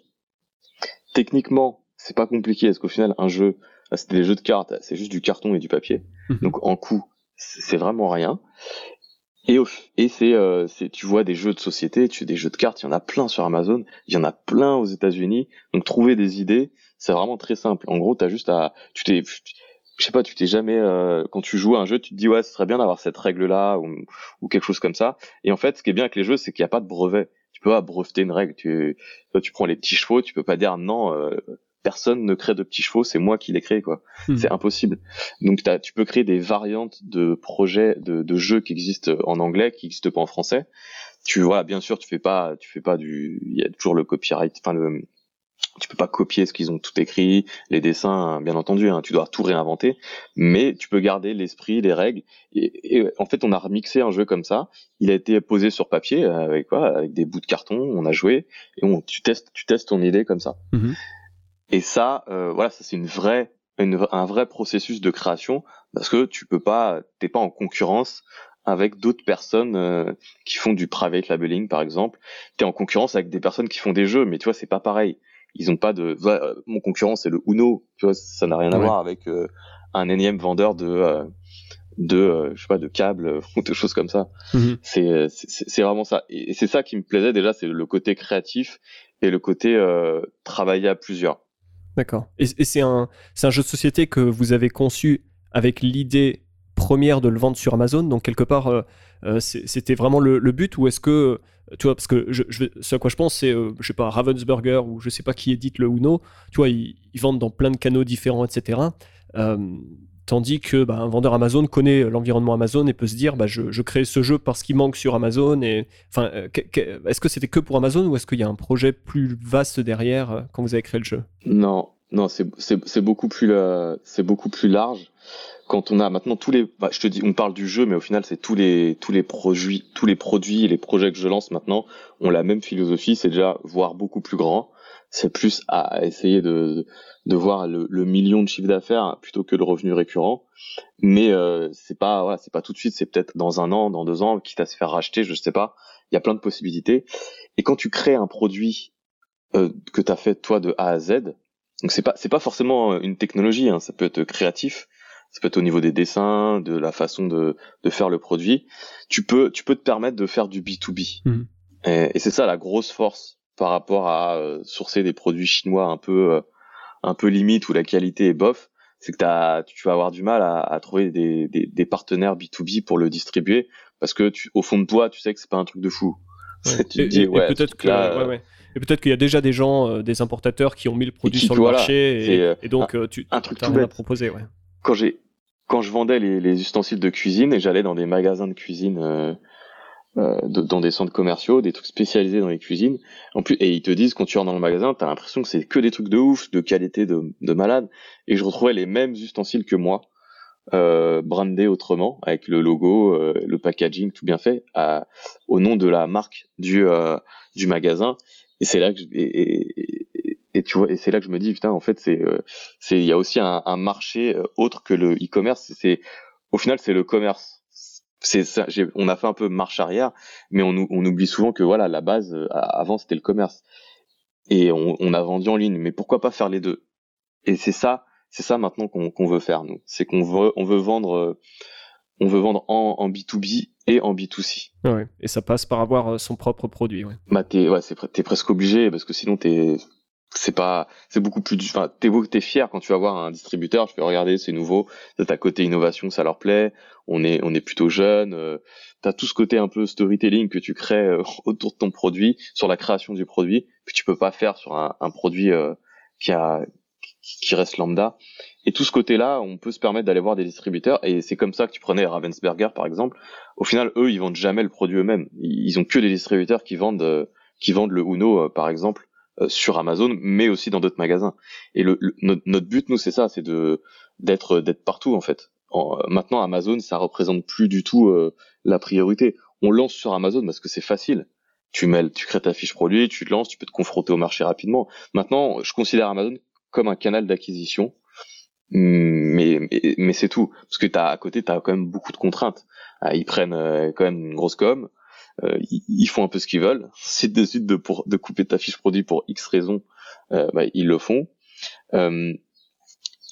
Techniquement c'est pas compliqué parce qu'au final un jeu c'était des jeux de cartes, c'est juste du carton et du papier. Mhm. Donc en coût, c'est vraiment rien. Et, et c'est, euh, tu vois des jeux de société, tu des jeux de cartes, il y en a plein sur Amazon, il y en a plein aux États-Unis. Donc trouver des idées, c'est vraiment très simple. En gros, t'as juste à, tu t'es, je sais pas, tu t'es jamais, euh, quand tu joues à un jeu, tu te dis ouais, ce serait bien d'avoir cette règle-là ou, ou quelque chose comme ça. Et en fait, ce qui est bien avec les jeux, c'est qu'il n'y a pas de brevet. Tu peux pas breveter une règle. Tu, tu prends les petits chevaux, tu peux pas dire non. Euh, personne ne crée de petits chevaux, c'est moi qui les crée quoi. Hmm. C'est impossible. Donc tu peux créer des variantes de projets de, jeux qui existent en anglais, qui existent pas en français. Tu vois, bien sûr, tu fais pas, tu fais pas du, il y a toujours le copyright, enfin le, tu peux pas copier ce qu'ils ont tout écrit, les dessins, bien entendu, hein, tu dois tout réinventer, mais tu peux garder l'esprit, les règles. Et, en fait, on a remixé un jeu comme ça. Il a été posé sur papier avec quoi, avec des bouts de carton. On a joué et on, tu testes, tu testes ton idée comme ça. Mhm. Et ça, euh, voilà, ça c'est une vraie, un vrai processus de création parce que tu peux pas, t'es pas en concurrence avec d'autres personnes euh, qui font du private labeling par exemple. T'es en concurrence avec des personnes qui font des jeux, mais tu vois c'est pas pareil. Ils ont pas de, euh, mon concurrent c'est le Uno, tu vois, ça n'a rien à voir avec un énième vendeur de de je sais pas de câbles *laughs* ou de choses comme ça. Mhm. C'est c'est vraiment ça et c'est ça qui me plaisait déjà, c'est le côté créatif et le côté travailler à plusieurs. D'accord. Et, c'est un, un jeu de société que vous avez conçu avec l'idée première de le vendre sur Amazon. Donc, quelque part, euh, euh, c'était vraiment le, but ou est-ce que, tu vois, parce que ce à quoi je pense, c'est, euh, je sais pas, Ravensburger ou je sais pas qui édite le Uno, tu vois, ils, vendent dans plein de canaux différents, etc. tandis que bah, un vendeur Amazon connaît l'environnement Amazon et peut se dire, bah, je, crée ce jeu parce qu'il manque sur Amazon. Et, enfin, est-ce que c'était que pour Amazon ou est-ce qu'il y a un projet plus vaste derrière quand vous avez créé le jeu? Non, non, c'est beaucoup plus c'est beaucoup plus large. Quand on a maintenant tous les, bah, je te dis, on parle du jeu, mais au final c'est tous les tous les produits, tous les produits et les projets que je lance maintenant ont la même philosophie, c'est déjà voir beaucoup plus grand. C'est plus à essayer de de voir le, million de chiffre d'affaires plutôt que le revenu récurrent. Mais euh, c'est pas voilà, c'est pas tout de suite, c'est peut-être dans un an, dans deux ans, quitte à se faire racheter, je sais pas. Il y a plein de possibilités. Et quand tu crées un produit euh, que tu as fait toi de A à Z, donc c'est pas c'est pas forcément une technologie, hein, ça peut être créatif, ça peut être au niveau des dessins, de la façon de, de faire le produit. Tu peux tu peux te permettre de faire du B 2 B. Mmh. Et, c'est ça la grosse force par rapport à euh, sourcer des produits chinois un peu euh, un peu limite où la qualité est bof, c'est que tu vas avoir du mal à, à trouver des, des, des, partenaires B2B pour le distribuer parce que tu, au fond de toi, tu sais que c'est pas un truc de fou. *laughs* tu te dis, ouais, peut-être que, ouais, ouais. Et peut-être qu'il y a déjà des gens, euh, des importateurs qui ont mis le produit sur le marché et, euh, donc euh, tu un truc à proposer. Ouais. Quand j'ai quand je vendais les, les, ustensiles de cuisine et j'allais dans des magasins de cuisine, euh, dans des centres commerciaux, des trucs spécialisés dans les cuisines. En plus, et ils te disent quand tu rentres dans le magasin, t'as l'impression que c'est que des trucs de ouf, de qualité de, de malade. Et je retrouvais les mêmes ustensiles que moi, euh, brandés autrement, avec le logo, le packaging tout bien fait, à, au nom de la marque du du magasin et c'est là que je, et, et, tu vois et c'est là que je me dis putain en fait c'est euh, c'est il y a aussi un, un, marché euh, autre que le e-commerce c'est au final c'est le commerce c'est ça, on a fait un peu marche arrière, mais on, on oublie souvent que voilà, la base avant c'était le commerce et on, on, a vendu en ligne. Mais pourquoi pas faire les deux? Et c'est ça, c'est ça maintenant qu'on veut faire nous. C'est qu'on veut, on veut vendre, on veut vendre en, en B2B et en B2C. Ouais, et ça passe par avoir son propre produit. Ouais. Bah t'es, ouais, c'est, t'es presque obligé parce que sinon t'es c'est pas c'est beaucoup plus enfin t'es t'es fier quand tu vas voir un distributeur je fais regarder c'est nouveau de ta côté innovation ça leur plaît on est on est plutôt jeune euh, t'as tout ce côté un peu storytelling que tu crées euh, *laughs* autour de ton produit sur la création du produit que tu peux pas faire sur un, un produit euh, qui a qui reste lambda. Et tout ce côté là on peut se permettre d'aller voir des distributeurs et c'est comme ça que tu prenais Ravensburger par exemple. Au final eux ils vendent jamais le produit eux-mêmes. Ils ont que des distributeurs qui vendent euh, qui vendent le Uno par exemple. euh, sur Amazon, mais aussi dans d'autres magasins. Et notre, but, nous, c'est ça, c'est de d'être partout en fait. Euh, maintenant, Amazon, ça représente plus du tout euh, la priorité. On lance sur Amazon parce que c'est facile. Tu mets, tu crées ta fiche produit, tu te lances, tu peux te confronter au marché rapidement. Maintenant, je considère Amazon comme un canal d'acquisition, mais mais, mais c'est tout. Parce que t'as à côté, t'as quand même beaucoup de contraintes. Ils prennent quand même une grosse com euh, ils, font un peu ce qu'ils veulent. *laughs* Si tu décides de, pour, de couper ta fiche produit pour X raisons, euh, bah, ils le font. Euh,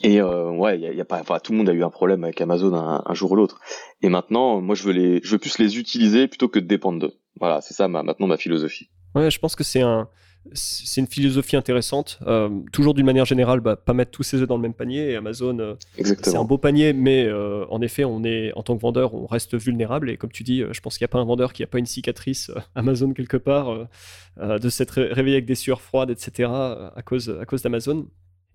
et ouais, y a, pas, enfin, tout le monde a eu un problème avec Amazon un, jour ou l'autre. Et maintenant, moi, je veux les, je veux plus les utiliser plutôt que de dépendre d'eux. Voilà, c'est ça ma, maintenant ma philosophie. Ouais, je pense que c'est un, c'est une philosophie intéressante. Euh, toujours d'une manière générale, bah, pas mettre tous ses œufs dans le même panier. Et Amazon, euh, c'est un beau panier, mais euh, en effet, on est en tant que vendeur, on reste vulnérable. Et comme tu dis, je pense qu'il n'y a pas un vendeur qui n'a pas une cicatrice Amazon quelque part de s'être réveillé avec des sueurs froides, etc. à cause, à cause d'Amazon.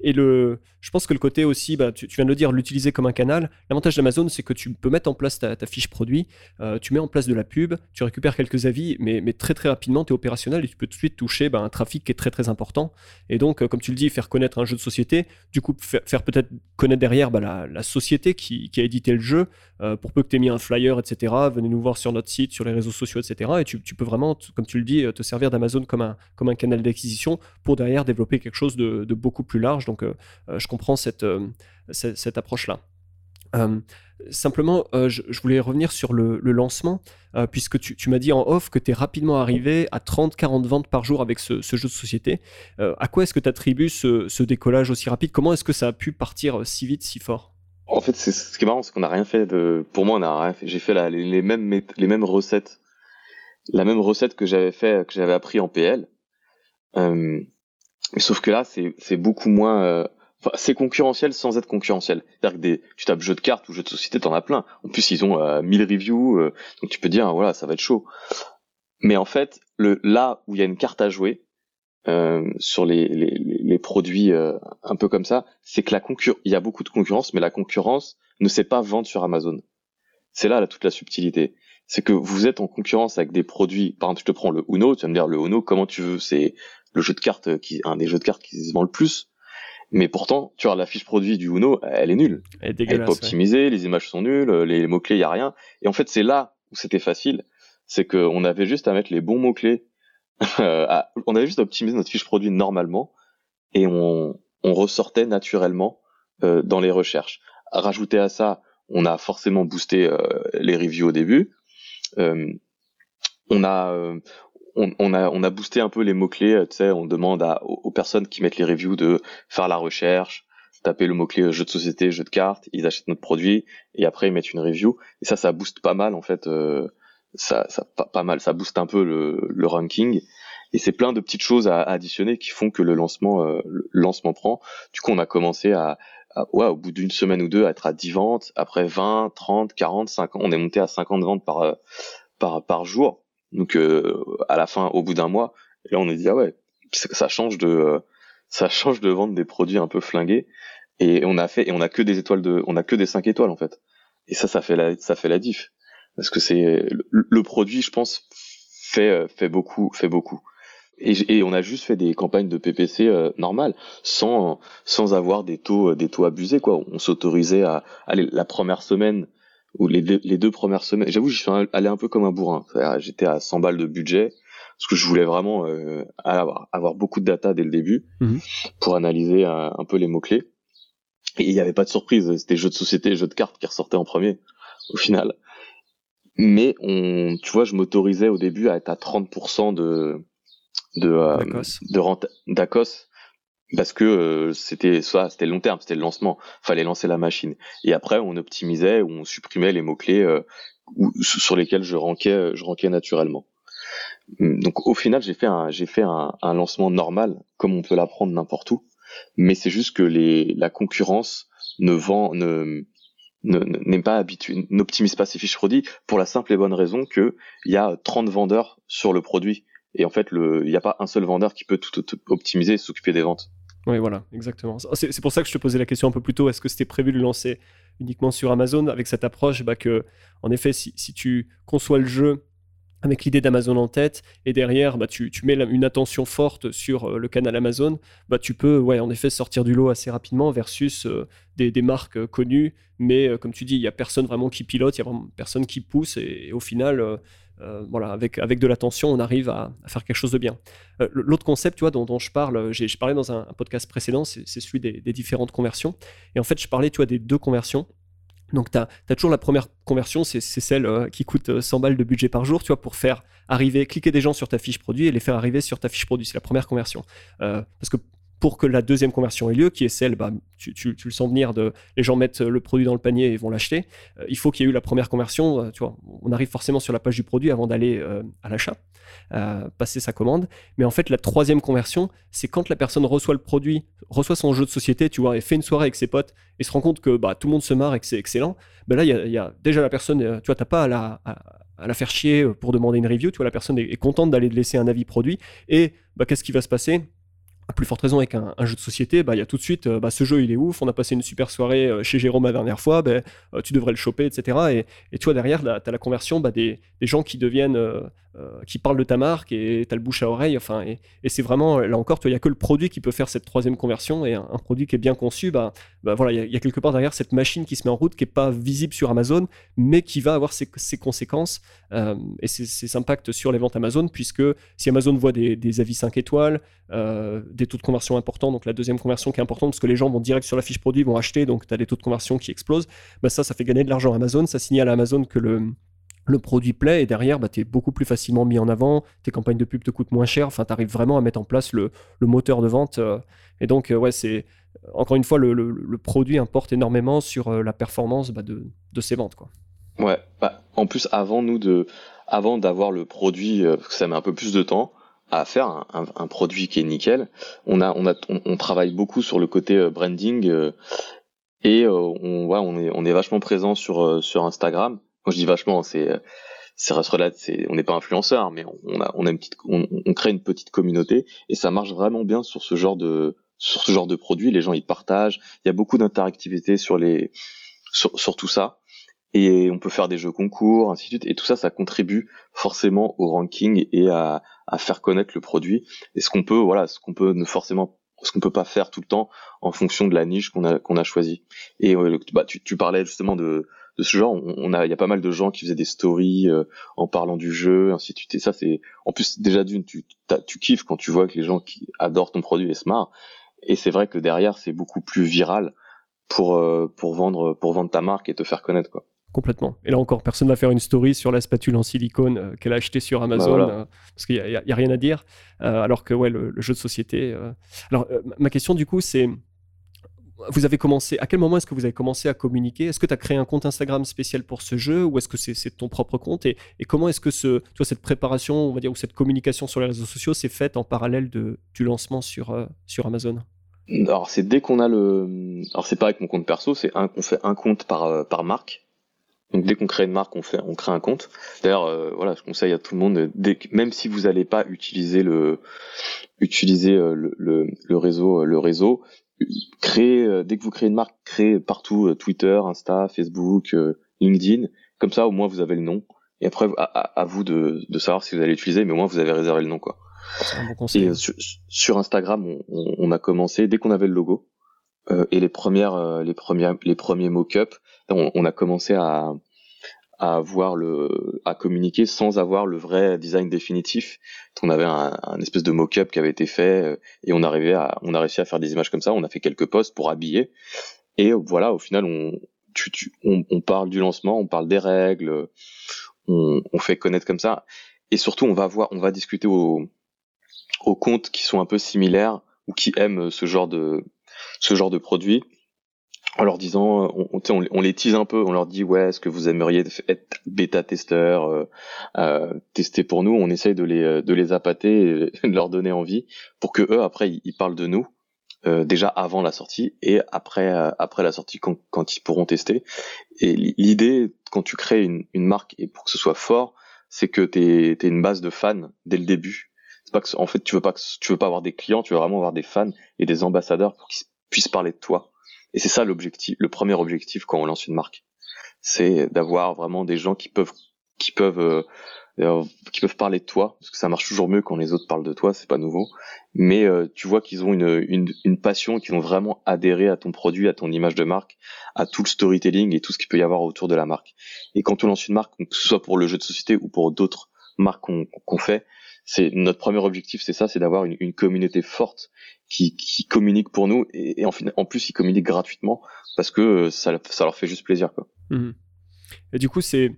Et le, je pense que le côté aussi, bah, tu, viens de le dire, l'utiliser comme un canal. L'avantage d'Amazon, c'est que tu peux mettre en place ta, fiche produit, euh, tu mets en place de la pub, tu récupères quelques avis, mais, très très rapidement, tu es opérationnel et tu peux tout de suite toucher bah, un trafic qui est très très important. Et donc, euh, comme tu le dis, faire connaître un jeu de société, du coup, faire, peut-être connaître derrière bah, la, société qui, a édité le jeu, euh, pour peu que tu aies mis un flyer, etc. Venez nous voir sur notre site, sur les réseaux sociaux, etc. Et tu, peux vraiment, comme tu le dis, te servir d'Amazon comme un, canal d'acquisition pour derrière développer quelque chose de, beaucoup plus large. Euh, euh, je comprends cette, euh, cette, approche-là. simplement, je, voulais revenir sur le, lancement, puisque tu, m'as dit en off que tu es rapidement arrivé à 30-40 ventes par jour avec ce, jeu de société. à quoi est-ce que tu attribues ce, décollage aussi rapide? Comment est-ce que ça a pu partir si vite, si fort? En fait, ce qui est marrant, c'est qu'on n'a rien fait de. Pour moi, on a rien fait. J'ai fait les, mêmes, les mêmes recettes. La même recette que j'avais fait, que j'avais appris en PL. Sauf que là, c'est beaucoup moins. Euh, c'est concurrentiel sans être concurrentiel. C'est-à-dire que des, tu tapes jeu de cartes ou jeu de société, t'en as plein. En plus, ils ont euh, 1000 reviews, euh, donc tu peux dire voilà, ça va être chaud. Mais en fait, le là où il y a une carte à jouer euh, sur les, les, les produits euh, un peu comme ça, c'est que la concurrence, il y a beaucoup de concurrence, mais la concurrence ne sait pas vendre sur Amazon. C'est là, là toute la subtilité. C'est que vous êtes en concurrence avec des produits. Par exemple, je te prends le Uno, tu vas me dire le Uno, comment tu veux C'est le jeu de cartes qui un des jeux de cartes qui se vend le plus. Mais pourtant, tu vois, la fiche produit du Uno, elle est nulle. Elle est, pas optimisée, les images sont nulles, les mots-clés, il y a rien. Et en fait, c'est là où c'était facile. C'est qu'on avait juste à mettre les bons mots-clés. *laughs* on avait juste à optimiser notre fiche produit normalement et on, on ressortait naturellement euh, dans les recherches. rajouter à ça, on a forcément boosté euh, les reviews au début. Euh, on a euh, on, a on a boosté un peu les mots clés. Tu sais, on demande à, aux, personnes qui mettent les reviews de faire la recherche, taper le mot clé jeu de société, jeu de cartes, ils achètent notre produit et après ils mettent une review. Et ça, ça booste pas mal en fait. Euh, ça, ça pas, mal, ça booste un peu le, le ranking. Et c'est plein de petites choses à, additionner qui font que le lancement, euh, le lancement prend. Du coup, on a commencé à, ouais, au bout d'une semaine ou deux, à être à 10 ventes. Après 20, 30, 40, 50, on est monté à 50 ventes par, euh, par, par jour. Donc euh, à la fin, au bout d'un mois, là on est dit ah ouais, ça change de euh, ça change de vendre des produits un peu flingués et on a fait et on a que des étoiles de on a que des 5 étoiles en fait. Et ça ça fait la ça fait la diff parce que c'est le, produit je pense fait euh, fait beaucoup fait beaucoup. Et, et, on a juste fait des campagnes de PPC euh, normales, sans sans avoir des taux des taux abusés quoi. On s'autorisait à aller la première semaine ou les deux, les deux premières semaines, j'avoue, je suis allé un peu comme un bourrin. J'étais à 100 balles de budget parce que je voulais vraiment euh, avoir, avoir beaucoup de data dès le début mhm. pour analyser un, peu les mots clés. Et il n'y avait pas de surprise, c'était jeux de société, jeux de cartes qui ressortaient en premier au final. Mais on, tu vois, je m'autorisais au début à être à 30% de de de rente d'Acos parce que euh, c'était ça, c'était long terme, c'était le lancement, fallait lancer la machine. Et après, on optimisait ou on supprimait les mots clés euh, sur lesquels je ranquais, je ranquais naturellement. Hum, donc au final, j'ai fait un, j'ai fait un, un, lancement normal, comme on peut l'apprendre n'importe où. Mais c'est juste que les, la concurrence ne vend, ne, n'est pas habitué, n'optimise pas ses fiches produits pour la simple et bonne raison que il y a 30 vendeurs sur le produit. Et en fait, il n'y a pas un seul vendeur qui peut tout optimiser et s'occuper des ventes. Oui, voilà, exactement. C'est pour ça que je te posais la question un peu plus tôt. Est-ce que c'était prévu de le lancer uniquement sur Amazon avec cette approche? Bah, que, en effet, si, tu conçois le jeu avec l'idée d'Amazon en tête, et derrière, bah, tu, tu mets une attention forte sur euh, le canal Amazon, bah, tu peux, en effet, sortir du lot assez rapidement versus euh, des, des, marques euh, connues, mais comme tu dis, il n'y a personne vraiment qui pilote, il n'y a vraiment personne qui pousse, et, au final, voilà, avec, avec de l'attention, on arrive à, faire quelque chose de bien. L'autre concept, tu vois, dont, je parle, j'ai parlé dans un, podcast précédent, c'est celui des, différentes conversions, et en fait, je parlais, tu vois, des deux conversions. Donc, tu as, toujours la première conversion, c'est celle euh, qui coûte 100 euh, balles de budget par jour, tu vois, pour faire arriver, cliquer des gens sur ta fiche produit et les faire arriver sur ta fiche produit. C'est la première conversion. Euh, parce que pour que la deuxième conversion ait lieu, qui est celle, bah, tu, le sens venir de les gens mettent le produit dans le panier et vont l'acheter, euh, il faut qu'il y ait eu la première conversion. Euh, tu vois, on arrive forcément sur la page du produit avant d'aller euh, à l'achat, passer sa commande. Mais en fait, la troisième conversion, c'est quand la personne reçoit le produit, reçoit son jeu de société, tu vois, et fait une soirée avec ses potes et se rend compte que bah, tout le monde se marre et que c'est excellent. Ben là, il y, a déjà la personne, tu vois, t'as pas à la, faire chier pour demander une review. Tu vois, la personne est, est contente d'aller laisser un avis produit. Et bah, qu'est-ce qui va se passer? À plus forte raison avec un, jeu de société, bah, il y a tout de suite, euh, bah, ce jeu il est ouf, on a passé une super soirée euh, chez Jérôme la dernière fois, bah, tu devrais le choper, etc. Et, tu vois, derrière, tu as la conversion bah, des, gens qui deviennent qui parle de ta marque et tu as le bouche à oreille. Enfin, et, c'est vraiment, là encore, il n'y a que le produit qui peut faire cette troisième conversion et un, produit qui est bien conçu, bah, bah voilà, il y, a quelque part derrière cette machine qui se met en route, qui n'est pas visible sur Amazon, mais qui va avoir ses, conséquences euh, et ses, impacts sur les ventes Amazon, puisque si Amazon voit des, avis 5 étoiles, euh, des taux de conversion importants, donc la deuxième conversion qui est importante, parce que les gens vont direct sur la fiche produit, vont acheter, donc tu as des taux de conversion qui explosent, bah ça, ça fait gagner de l'argent à Amazon, ça signale à Amazon que le produit plaît et derrière, bah, tu es beaucoup plus facilement mis en avant, tes campagnes de pub te coûtent moins cher, enfin, tu arrives vraiment à mettre en place le, moteur de vente. Euh, et donc, ouais, c'est encore une fois, le, produit importe énormément sur euh, la performance bah, de, de ces ventes. Quoi. Ouais, bah, en plus, avant nous de, avant d'avoir le produit, parce que ça met un peu plus de temps à faire un, produit qui est nickel, on a, on a, on, travaille beaucoup sur le côté branding et on, ouais, on est, on est vachement présent sur, sur Instagram quand je dis vachement, c'est c'est c'est on n'est pas influenceur, mais on a on a une petite on, crée une petite communauté et ça marche vraiment bien sur ce genre de sur ce genre de produit. Les gens ils partagent, il y a beaucoup d'interactivité sur les sur, sur tout ça et on peut faire des jeux concours, ainsi de suite. Et tout ça, ça contribue forcément au ranking et à, à faire connaître le produit. Et ce qu'on peut, voilà, ce qu'on peut ne forcément, ce qu'on peut pas faire tout le temps en fonction de la niche qu'on a qu'on a choisi. Et bah, tu, tu parlais justement de de ce genre. On, a, il y a pas mal de gens qui faisaient des stories euh, en parlant du jeu, ainsi de suite. Et ça, c'est, en plus, déjà d'une, tu, tu kiffes quand tu vois que les gens qui adorent ton produit et se marrent. Et c'est vrai que derrière, c'est beaucoup plus viral pour euh, pour vendre pour vendre ta marque et te faire connaître quoi. Complètement. Et là encore, personne va faire une story sur la spatule en silicone euh, qu'elle a achetée sur Amazon, bah, parce qu'il n'y a, a, rien à dire. alors que ouais, le, le jeu de société. Alors ma question du coup, c'est vous avez commencé, à quel moment est-ce que vous avez commencé à communiquer? Est-ce que tu as créé un compte Instagram spécial pour ce jeu ou est-ce que c'est ton propre compte? Et, comment est-ce que ce, tu cette préparation, on va dire, ou cette communication sur les réseaux sociaux s'est faite en parallèle de, du lancement sur, euh, sur Amazon? Alors, c'est dès qu'on a le. Alors, c'est pas avec mon compte perso, c'est un qu'on fait un compte par, euh, par marque. Donc dès qu'on crée une marque, on fait, on crée un compte. D'ailleurs, euh, voilà, je conseille à tout le monde, dès même si vous n'allez pas utiliser le, utiliser le, le, réseau, le réseau, créer euh, dès que vous créez une marque, créez partout euh, Twitter, Insta, Facebook, euh, LinkedIn. Comme ça, au moins vous avez le nom. Et après, à, vous de, de, savoir si vous allez l'utiliser, mais au moins vous avez réservé le nom, quoi. Et sur, Instagram, on, on, a commencé dès qu'on avait le logo et les premières, les premières, les premiers mock-up, on, on, a commencé à à avoir le à communiquer sans avoir le vrai design définitif. On avait un, un espèce de mock-up qui avait été fait euh, et on arrivait à on a réussi à faire des images comme ça. On a fait quelques posts pour habiller et voilà au final on tu, tu, on, on, parle du lancement, on parle des règles, on, on, fait connaître comme ça. Et surtout, on va voir, on va discuter aux, aux comptes qui sont un peu similaires ou qui aiment ce genre de ce genre de produit en leur disant, on, on, on, les tease un peu, on leur dit ouais, est-ce que vous aimeriez être bêta testeur, euh, euh, tester pour nous? On essaye de les de les appâter, *laughs* de leur donner envie pour que eux après ils, parlent de nous euh, déjà avant la sortie et après euh, après la sortie quand, quand ils pourront tester. Et l'idée quand tu crées une, une marque et pour que ce soit fort, c'est que t'es es une base de fans dès le début. Que en fait tu veux pas veux pas avoir des clients, tu veux vraiment avoir des fans et des ambassadeurs pour qu'ils puissent parler de toi et c'est ça l'objectif, le premier objectif quand on lance une marque, c'est d'avoir vraiment des gens qui peuvent qui peuvent euh, euh, qui peuvent parler de toi parce que ça marche toujours mieux quand les autres parlent de toi, c'est pas nouveau. Mais euh, tu vois qu'ils ont une, une, une passion, qu'ils ont vraiment adhéré à ton produit, à ton image de marque, à tout le storytelling et tout ce qu'il peut y avoir autour de la marque. Et quand on lance une marque, que ce soit pour le jeu de société ou pour d'autres marques qu'on fait, c'est notre premier objectif, c'est ça, c'est d'avoir une, une, communauté forte qui, qui communique pour nous et, en, en, plus ils communiquent gratuitement parce que euh, ça, ça leur fait juste plaisir quoi. Mhm. Et du coup c'est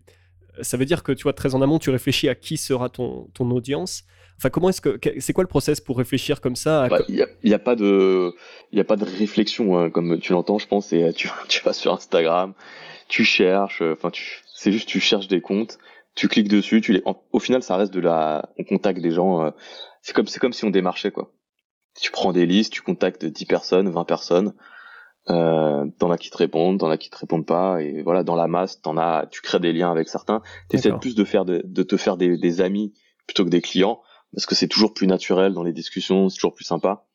ça veut dire que tu vois très en amont tu réfléchis à qui sera ton, ton audience. Enfin comment est-ce que c'est quoi le process pour réfléchir comme ça bah, Il n'y a, a, pas de il y a pas de réflexion hein, comme tu l'entends je pense et *laughs* tu tu vas sur Instagram tu cherches enfin tu c'est juste tu cherches des comptes tu cliques dessus, tu les, au final, ça reste de la, on contacte des gens, euh, c'est comme, c'est comme si on démarchait, quoi. Tu prends des listes, tu contactes 10 personnes, 20 personnes, euh, t'en as qui te répondent, t'en as qui te répondent pas, et voilà, dans la masse, t'en as, tu crées des liens avec certains, t'essaies plus de faire, de, de te faire des, des, amis plutôt que des clients, parce que c'est toujours plus naturel dans les discussions, c'est toujours plus sympa.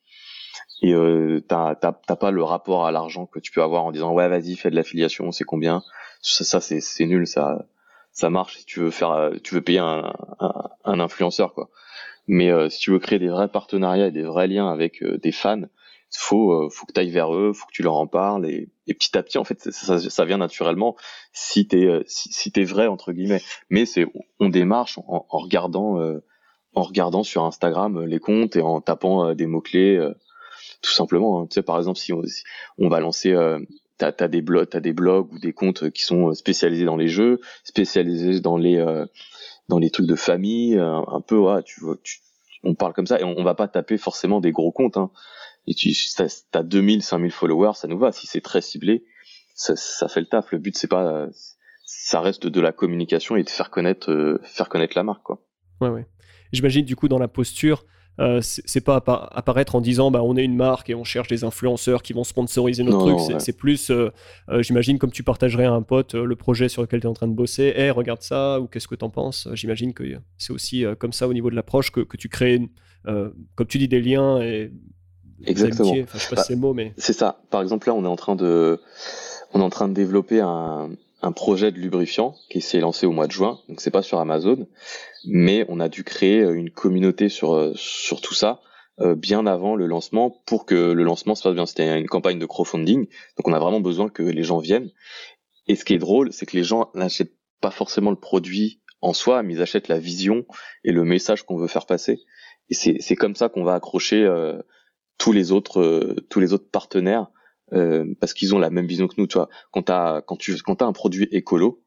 Et euh, t'as, t'as, pas le rapport à l'argent que tu peux avoir en disant ouais vas-y fais de l'affiliation, c'est combien? Ça, ça c'est, c'est nul, ça ça marche si tu veux faire, euh, tu veux payer un, un, influenceur quoi. Mais euh, si tu veux créer des vrais partenariats et des vrais liens avec euh, des fans, faut faut que tu ailles vers eux, faut que tu leur en parles et, et petit à petit en fait ça, ça, vient naturellement si t'es si, si t'es vrai entre guillemets. Mais c'est on démarche en, en regardant en regardant sur Instagram les comptes et en tapant des mots clés tout simplement. Hein. Tu sais par exemple si on, on va lancer t'as as des blogs, t'as ou des comptes qui sont euh, spécialisés dans les jeux, spécialisés dans les euh, dans les trucs de famille, euh, un, peu ouais, tu vois, on parle comme ça et on, va pas taper forcément des gros comptes. Hein. Tu as 2000, 5000 followers, ça nous va. Si c'est très ciblé, ça, ça, fait le taf. Le but c'est pas, ça reste de la communication et de faire connaître, faire connaître la marque quoi. Ouais ouais. J'imagine du coup dans la posture euh, c'est pas apparaître en disant bah, on est une marque et on cherche des influenceurs qui vont sponsoriser nos trucs. C'est plus, euh, euh, j'imagine, comme tu partagerais à un pote le projet sur lequel tu es en train de bosser. Hé, hey, regarde ça, ou qu'est-ce que tu en penses J'imagine que c'est aussi comme ça au niveau de l'approche que, que, tu crées, comme tu dis, des liens et. Exactement. Enfin, je sais pas bah, mots, mais. C'est ça. Par exemple, là, on est en train de, on est en train de développer un, un projet de lubrifiant qui s'est lancé au mois de juin, donc c'est pas sur Amazon, mais on a dû créer euh, une communauté sur euh, sur tout ça euh, bien avant le lancement pour que le lancement se passe bien. C'était une campagne de crowdfunding, donc on a vraiment besoin que les gens viennent. Et ce qui est drôle, c'est que les gens n'achètent pas forcément le produit en soi, mais ils achètent la vision et le message qu'on veut faire passer. Et c'est comme ça qu'on va accrocher tous les autres tous les autres partenaires euh, parce qu'ils ont la même vision que nous. Tu vois, quand t'as quand tu quand as un produit écolo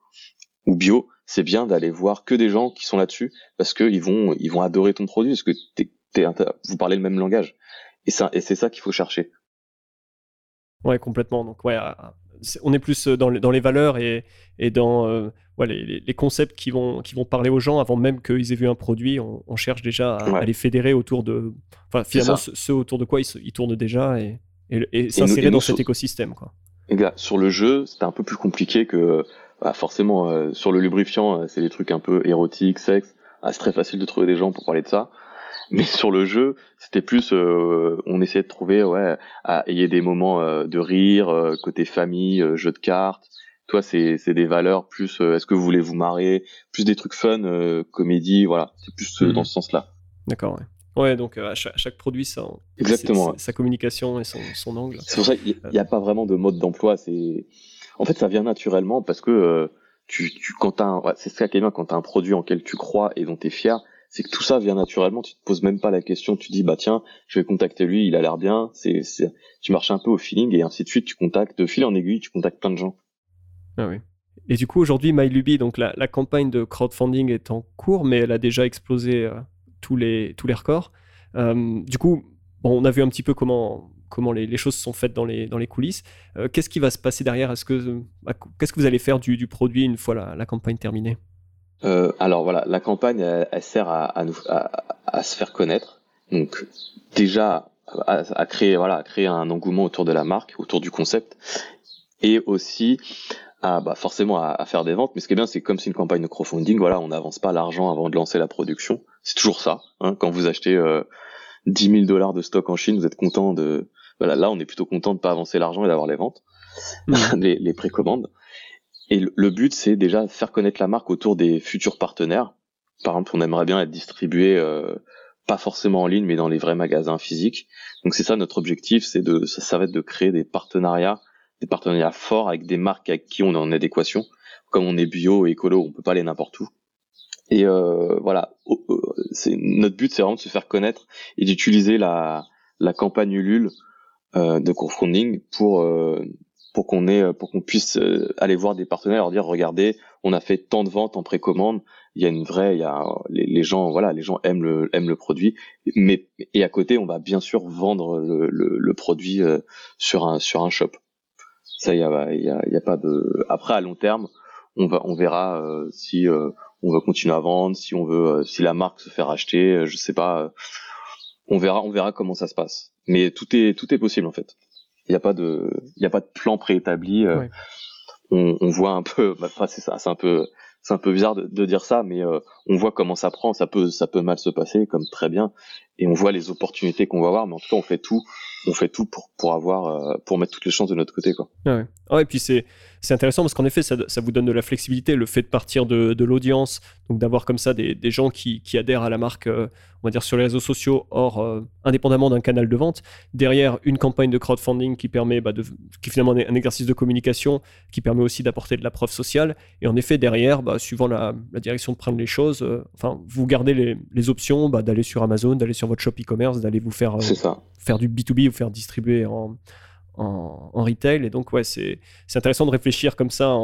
ou bio, c'est bien d'aller voir que des gens qui sont là-dessus parce que ils vont ils vont adorer ton produit parce que t'es, t'es, vous parlez le même langage. Et ça et c'est ça qu'il faut chercher. Ouais, complètement. Donc ouais, on est plus dans les, dans les valeurs et, et dans euh, ouais, les, les, concepts qui vont, qui vont parler aux gens avant même qu'ils aient vu un produit. On, on cherche déjà à, les fédérer autour de. Enfin, finalement, ceux, autour de quoi ils, ils tournent déjà. Et et, s'insérer dans cet écosystème. Quoi. sur le jeu, c'était un peu plus compliqué que bah, forcément euh, sur le lubrifiant, euh, c'est des trucs un peu érotiques, sexe. Ah, c'est très facile de trouver des gens pour parler de ça. *laughs* Mais sur le jeu, c'était plus, euh, on essayait de trouver, ouais, à ayez des moments de rire, côté famille, jeu de cartes. Toi, c'est c'est des valeurs plus. Est-ce que vous voulez vous marrer? Plus des trucs fun, comédie, voilà. C'est plus mhm. dans ce sens-là. D'accord. Ouais. Ouais, donc euh, à chaque, produit, ça, Exactement, sa communication et son, son angle. C'est pour ça qu'il n'y a, pas vraiment de mode d'emploi. C'est en fait, ça vient naturellement parce que euh, tu, tu, quand t'as, ouais, c'est ça qui est bien quand t'as un produit en quel tu crois et dont t'es fier, c'est que tout ça vient naturellement. Tu te poses même pas la question. Tu dis bah tiens, je vais contacter lui, il a l'air bien. C'est, tu marches un peu au feeling et ainsi de suite. Tu contactes de fil en aiguille, tu contactes plein de gens. Ah oui. Et du coup, aujourd'hui, MyLuby, donc la, campagne de crowdfunding est en cours, mais elle a déjà explosé euh, tous, les, tous les records. Euh, du coup, on a vu un petit peu comment, comment les, choses sont faites dans les, dans les coulisses. Euh, qu'est-ce qui va se passer derrière? Est-ce que, Qu'est-ce que vous allez faire du, du produit une fois la, campagne terminée? Alors voilà, la campagne, elle, sert à, à, se faire connaître. Donc déjà, à, créer, voilà, à créer un engouement autour de la marque, autour du concept. Et aussi à bah forcément à, faire des ventes. Mais ce qui est bien, c'est comme c'est une campagne de crowdfunding, voilà, on n'avance pas l'argent avant de lancer la production. C'est toujours ça. Hein, quand vous achetez euh, 10 000 dollars de stock en Chine, vous êtes content de. Voilà, là, on est plutôt content de pas avancer l'argent et d'avoir les ventes, mmh. *laughs* les, les précommandes. Et le, but, c'est déjà faire connaître la marque autour des futurs partenaires. Par exemple, on aimerait bien être distribué, euh, pas forcément en ligne, mais dans les vrais magasins physiques. Donc c'est ça notre objectif, c'est de, ça, ça va être de créer des partenariats des partenariats forts avec des marques avec qui on est en adéquation. Comme on est bio et écolo, on peut pas aller n'importe où. Et euh, voilà, notre but, c'est vraiment de se faire connaître et d'utiliser la, campagne Ulule euh, de crowdfunding pour euh, pour qu'on puisse aller voir des partenaires leur dire regardez on a fait tant de ventes en précommande. Il y a une vraie il y a les, gens voilà les gens aiment le produit. Mais et à côté on va bien sûr vendre le, produit sur un shop. Ça, il y a, pas de. Après, à long terme, on va, on verra euh, si euh, on va continuer à vendre, si on veut, euh, si la marque se fait racheter, je sais pas. on verra, on verra comment ça se passe. Mais tout est, tout est possible en fait. Il n'y a pas de, il y a pas de plan préétabli. On, on, voit un peu, *laughs* bah, c'est ça, c'est un peu, c'est un peu bizarre de, de dire ça, mais on voit comment ça prend. Ça peut, ça peut mal se passer, comme très bien, et on voit les opportunités qu'on va avoir. Mais en tout cas, on fait tout on fait tout pour, pour avoir euh, pour mettre toutes les chances de notre côté quoi. Ouais. Ah et puis c'est c'est intéressant parce qu'en effet ça, ça, vous donne de la flexibilité le fait de partir de, de l'audience donc d'avoir comme ça des, des gens qui, qui, adhèrent à la marque euh, on va dire sur les réseaux sociaux hors euh, indépendamment d'un canal de vente. Derrière une campagne de crowdfunding qui permet bah, de qui finalement un exercice de communication qui permet aussi d'apporter de la preuve sociale. Et en effet derrière bah, suivant la, la, direction de prendre les choses enfin vous gardez les, les options bah, d'aller sur Amazon d'aller sur votre shop e-commerce d'aller vous faire faire du B2B ou faire distribuer en, en, retail. Et donc, ouais, c'est intéressant de réfléchir comme ça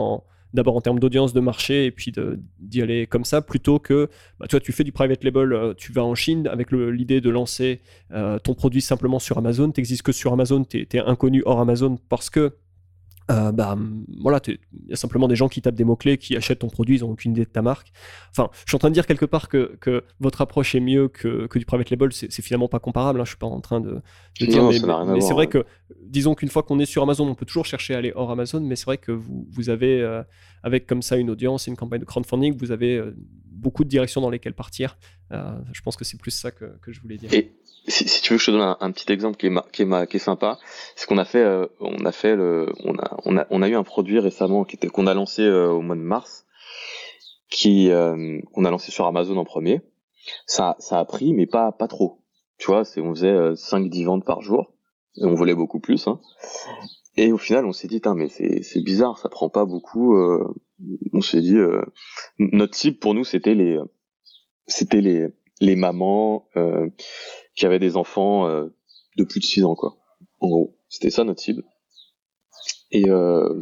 d'abord en termes d'audience de marché et puis d'y aller comme ça plutôt que bah, toi tu fais du private label euh, tu vas en Chine avec l'idée de lancer euh, ton produit simplement sur Amazon tu que sur Amazon tu es, inconnu hors Amazon parce que euh, bah, voilà, il y a simplement des gens qui tapent des mots-clés, qui achètent ton produit, ils n'ont aucune idée de ta marque. Enfin, je suis en train de dire quelque part que, que votre approche est mieux que, que du private label, c'est finalement pas comparable, hein, je suis pas en train de, dire, mais, c'est vrai que, disons qu'une fois qu'on est sur Amazon, on peut toujours chercher à aller hors Amazon, mais c'est vrai que vous, vous avez, euh, avec comme ça une audience et une campagne de crowdfunding, vous avez euh, beaucoup de directions dans lesquelles partir. je pense que c'est plus ça que, que je voulais dire si, tu veux, je te donne un, petit exemple qui est, qui est, sympa. C'est qu'on a fait, euh, on a fait le, on a, on a, on a eu un produit récemment qu'on a lancé euh, au mois de mars, qui, euh, qu'on a lancé sur Amazon en premier. Ça, ça a pris, mais pas, pas trop. Tu vois, on faisait 5-10 ventes par jour, et on volait beaucoup plus. Hein. Et au final, on s'est dit, mais c'est, bizarre, ça prend pas beaucoup. on s'est dit, notre cible pour nous, c'était les, c'était les, les mamans qui avaient des enfants euh, de plus de 6 ans, quoi. En gros, c'était ça notre cible. Et euh,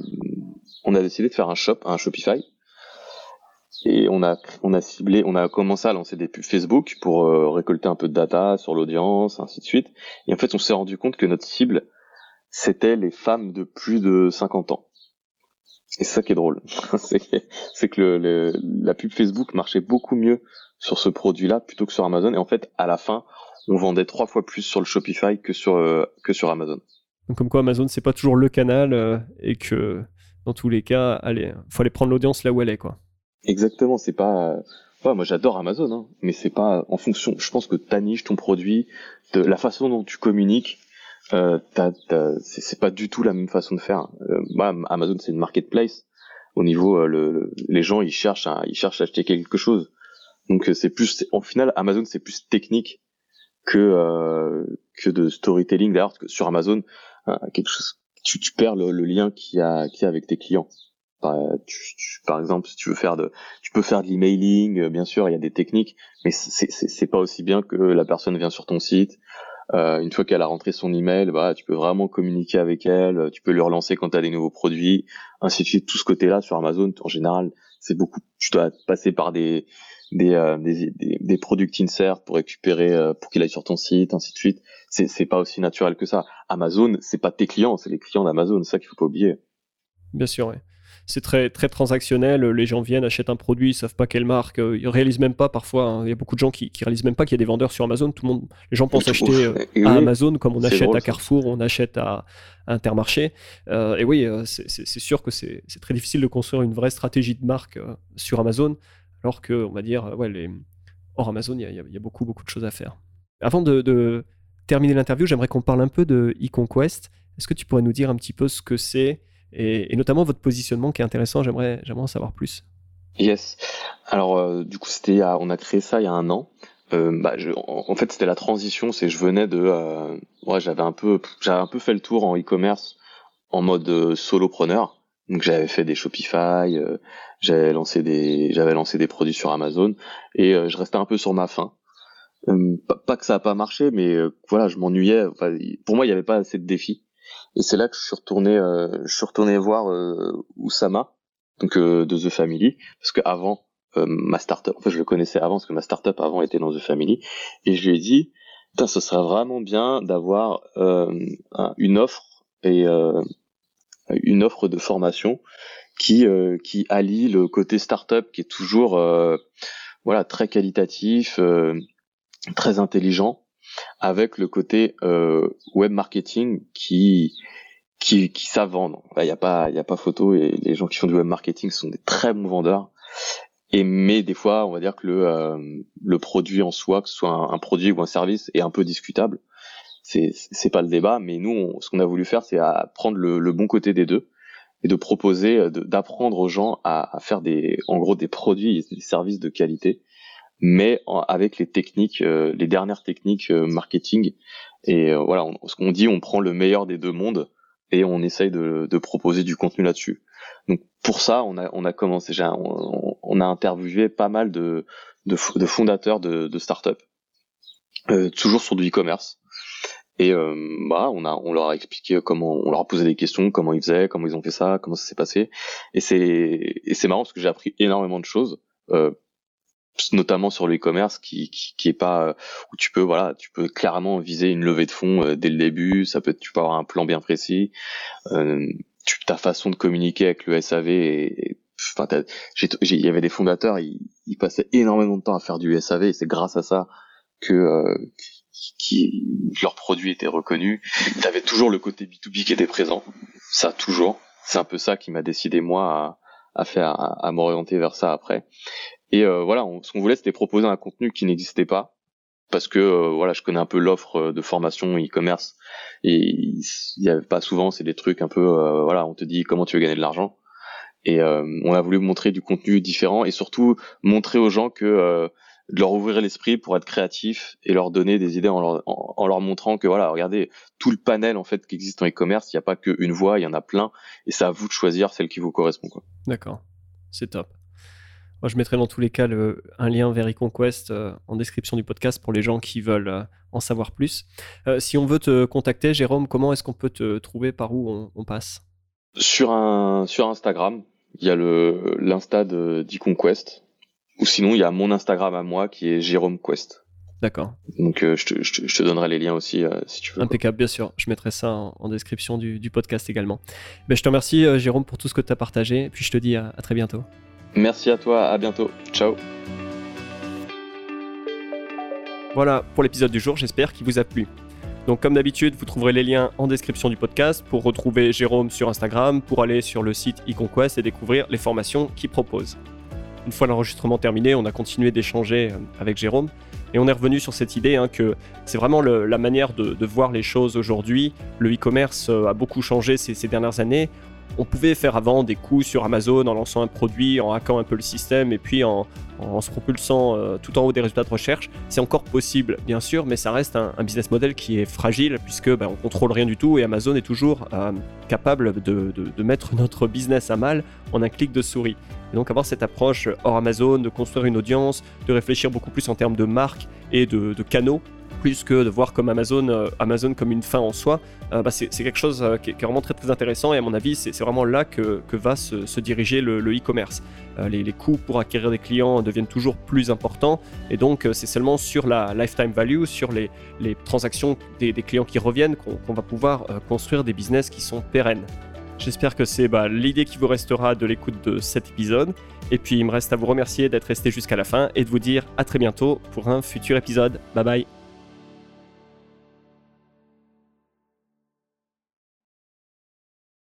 on a décidé de faire un shop, un Shopify. Et on a, on a ciblé, on a commencé à lancer des pubs Facebook pour euh, récolter un peu de data sur l'audience, ainsi de suite. Et en fait, on s'est rendu compte que notre cible, c'était les femmes de plus de 50 ans. Et ça qui est drôle. *laughs* c'est que le, la pub Facebook marchait beaucoup mieux sur ce produit-là plutôt que sur Amazon. Et en fait, à la fin, on vendait trois fois plus sur le Shopify que sur euh, que sur Amazon. Donc comme quoi Amazon c'est pas toujours le canal euh, et que dans tous les cas, allez, faut aller prendre l'audience là où elle est quoi. Exactement, c'est pas euh, moi j'adore Amazon hein, mais c'est pas en fonction, je pense que ta niche, ton produit, de la façon dont tu communiques euh, c'est pas du tout la même façon de faire. Bah, Amazon c'est une marketplace. Au niveau, le, les gens ils cherchent, à, ils cherchent à acheter quelque chose. Donc c'est plus, en final, Amazon c'est plus technique que euh, que de storytelling. D'ailleurs, sur Amazon, euh, quelque chose, tu, tu perds le, lien qu'il y a qu'il y a avec tes clients. Tu, par exemple, si tu veux faire de, tu peux faire de l'emailing, euh, bien sûr, il y a des techniques, mais c'est pas aussi bien que la personne vient sur ton site, Euh, une fois qu'elle a rentré son email, bah, tu peux vraiment communiquer avec elle, tu peux lui relancer quand tu as des nouveaux produits, ainsi de suite. Tout ce côté-là sur Amazon, en général, c'est beaucoup. Tu dois passer par des des, euh, des, des, des insert pour récupérer, euh, pour qu'il aille sur ton site, ainsi de suite. C'est, c'est pas aussi naturel que ça. Amazon, c'est pas tes clients, c'est les clients d'Amazon, c'est ça qu'il faut pas oublier. Bien sûr, oui c'est très, très transactionnel. Les gens viennent, achètent un produit, ils savent pas quelle marque, euh, ils réalisent même pas parfois. Hein. Il y a beaucoup de gens qui, qui réalisent même pas qu'il y a des vendeurs sur Amazon. Tout le monde, les gens pensent acheter euh, à Amazon comme on achète à Carrefour, on achète à, Intermarché. Euh, et oui, c'est sûr que c'est très difficile de construire une vraie stratégie de marque sur Amazon, alors que on va dire, ouais, les, hors Amazon, il y, a, beaucoup beaucoup de choses à faire. Avant de, terminer l'interview, j'aimerais qu'on parle un peu de e-conquest. Est-ce que tu pourrais nous dire un petit peu ce que c'est et, notamment votre positionnement qui est intéressant. J'aimerais, en savoir plus. Yes. Alors, euh, du coup, c'était, on a créé ça il y a un an. Euh, bah, en, fait, c'était la transition. C'est, je venais de, euh, ouais, j'avais un peu, j'avais un peu fait le tour en e-commerce en mode euh, solopreneur. Donc, j'avais fait des Shopify, euh, j'avais lancé des, j'avais lancé des produits sur Amazon, et je restais un peu sur ma faim. Pas, pas, que ça a pas marché, mais voilà, je m'ennuyais. Enfin, pour moi, il n'y avait pas assez de défis. Et c'est là que je suis retourné, euh, je suis retourné voir euh, Oussama, donc euh, de The Family, parce que avant ma startup, en fait je le connaissais avant parce que ma startup avant était dans The Family, et je lui ai dit, putain, ce serait vraiment bien d'avoir une offre et une offre de formation qui qui allie le côté startup qui est toujours voilà très qualitatif, très intelligent avec le côté euh, web marketing qui qui, qui savent vendre. Il n'y a pas il a pas photo et les gens qui font du web marketing sont des très bons vendeurs. Et mais des fois, on va dire que le euh, le produit en soi, que ce soit un, produit ou un service, est un peu discutable. C'est pas le débat, mais nous, ce qu'on a voulu faire, c'est prendre le, bon côté des deux et de proposer, d'apprendre aux gens à, faire des, en gros, des produits des services de qualité mais avec les techniques, euh, les dernières techniques euh, marketing. Et euh, voilà, ce qu'on dit, on prend le meilleur des deux mondes et on essaye de, proposer du contenu là-dessus. Donc pour ça, on a, on commencé, on, on a interviewé pas mal de, fondateurs de, de startups, euh, toujours sur du e-commerce. Et euh, bah, on a, on leur a expliqué comment, on leur a posé des questions, comment ils faisaient, comment ils ont fait ça, comment ça s'est passé. Et c'est, et c'est marrant parce que j'ai appris énormément de choses. Euh, notamment sur le qui, qui, qui est pas où tu peux voilà tu peux clairement viser une levée de fonds euh, dès le début ça peut tu peux avoir un plan bien précis euh, tu, ta façon de communiquer avec le SAV et, enfin il y avait des fondateurs ils, ils, passaient énormément de temps à faire du SAV et c'est grâce à ça que euh, qui, leur produit était reconnu. Tu avais toujours le côté B2B qui était présent. Ça toujours. C'est un peu ça qui m'a décidé moi à faire à, à m'orienter vers ça après. Et euh, voilà, ce qu'on voulait, c'était proposer un contenu qui n'existait pas, parce que euh, voilà, je connais un peu l'offre euh, de formation e-commerce, et il y avait pas souvent, c'est des trucs un peu, voilà, on te dit comment tu veux gagner de l'argent, et on a voulu montrer du contenu différent et surtout montrer aux gens que de leur ouvrir l'esprit pour être créatif et leur donner des idées en leur, en, leur montrant que voilà, regardez tout le panel en fait qui existe en e-commerce, il n'y a pas qu'une voie, il y en a plein et c'est à vous de choisir celle qui vous correspond. D'accord, c'est top. Moi, je mettrai dans tous les cas un lien vers eConquest euh, en description du podcast pour les gens qui veulent euh, en savoir plus. Euh, si on veut te contacter, Jérôme, comment est-ce qu'on peut te trouver Par où on, passe? Sur, un, sur Instagram, il y a l'Insta d'eConquest. Ou sinon, il y a mon Instagram à moi qui est Jérôme Quest. D'accord. Donc je, te, je, te, donnerai les liens aussi si tu veux. Impeccable, bien sûr. Je mettrai ça en, description du, podcast également. Ben, je te remercie Jérôme pour tout ce que tu as partagé. Et puis je te dis à très bientôt. Merci à toi, à bientôt. Ciao. Voilà pour l'épisode du jour, j'espère qu'il vous a plu. Donc comme d'habitude, vous trouverez les liens en description du podcast pour retrouver Jérôme sur Instagram, pour aller sur le site eConquest et découvrir les formations qu'il propose. Une fois l'enregistrement terminé, on a continué d'échanger euh, avec Jérôme et on est revenu sur cette idée hein, que c'est vraiment la manière de, voir les choses aujourd'hui. Le e-commerce euh, a beaucoup changé ces dernières années on pouvait faire avant des coups sur Amazon en lançant un produit, en hackant un peu le système et puis en, se propulsant euh, tout en haut des résultats de recherche. C'est encore possible, bien sûr, mais ça reste un, business model qui est fragile puisque ben, on contrôle rien du tout et Amazon est toujours euh, capable de, mettre notre business à mal en un clic de souris. Et donc avoir cette approche hors Amazon, de construire une audience, de réfléchir beaucoup plus en termes de marque et de, canaux plus que de voir comme Amazon, euh, Amazon comme une fin en soi, euh, bah, c'est quelque chose euh, qui, est, vraiment très très intéressant et à mon avis c'est vraiment là que, va se, diriger le e-commerce. les, coûts pour acquérir des clients deviennent toujours plus importants et donc c'est seulement sur la lifetime value, sur les, transactions des, clients qui reviennent qu'on va pouvoir construire des business qui sont pérennes. J'espère que c'est bah, l'idée qui vous restera de l'écoute de cet épisode. Et puis il me reste à vous remercier d'être resté jusqu'à la fin et de vous dire à très bientôt pour un futur épisode. Bye bye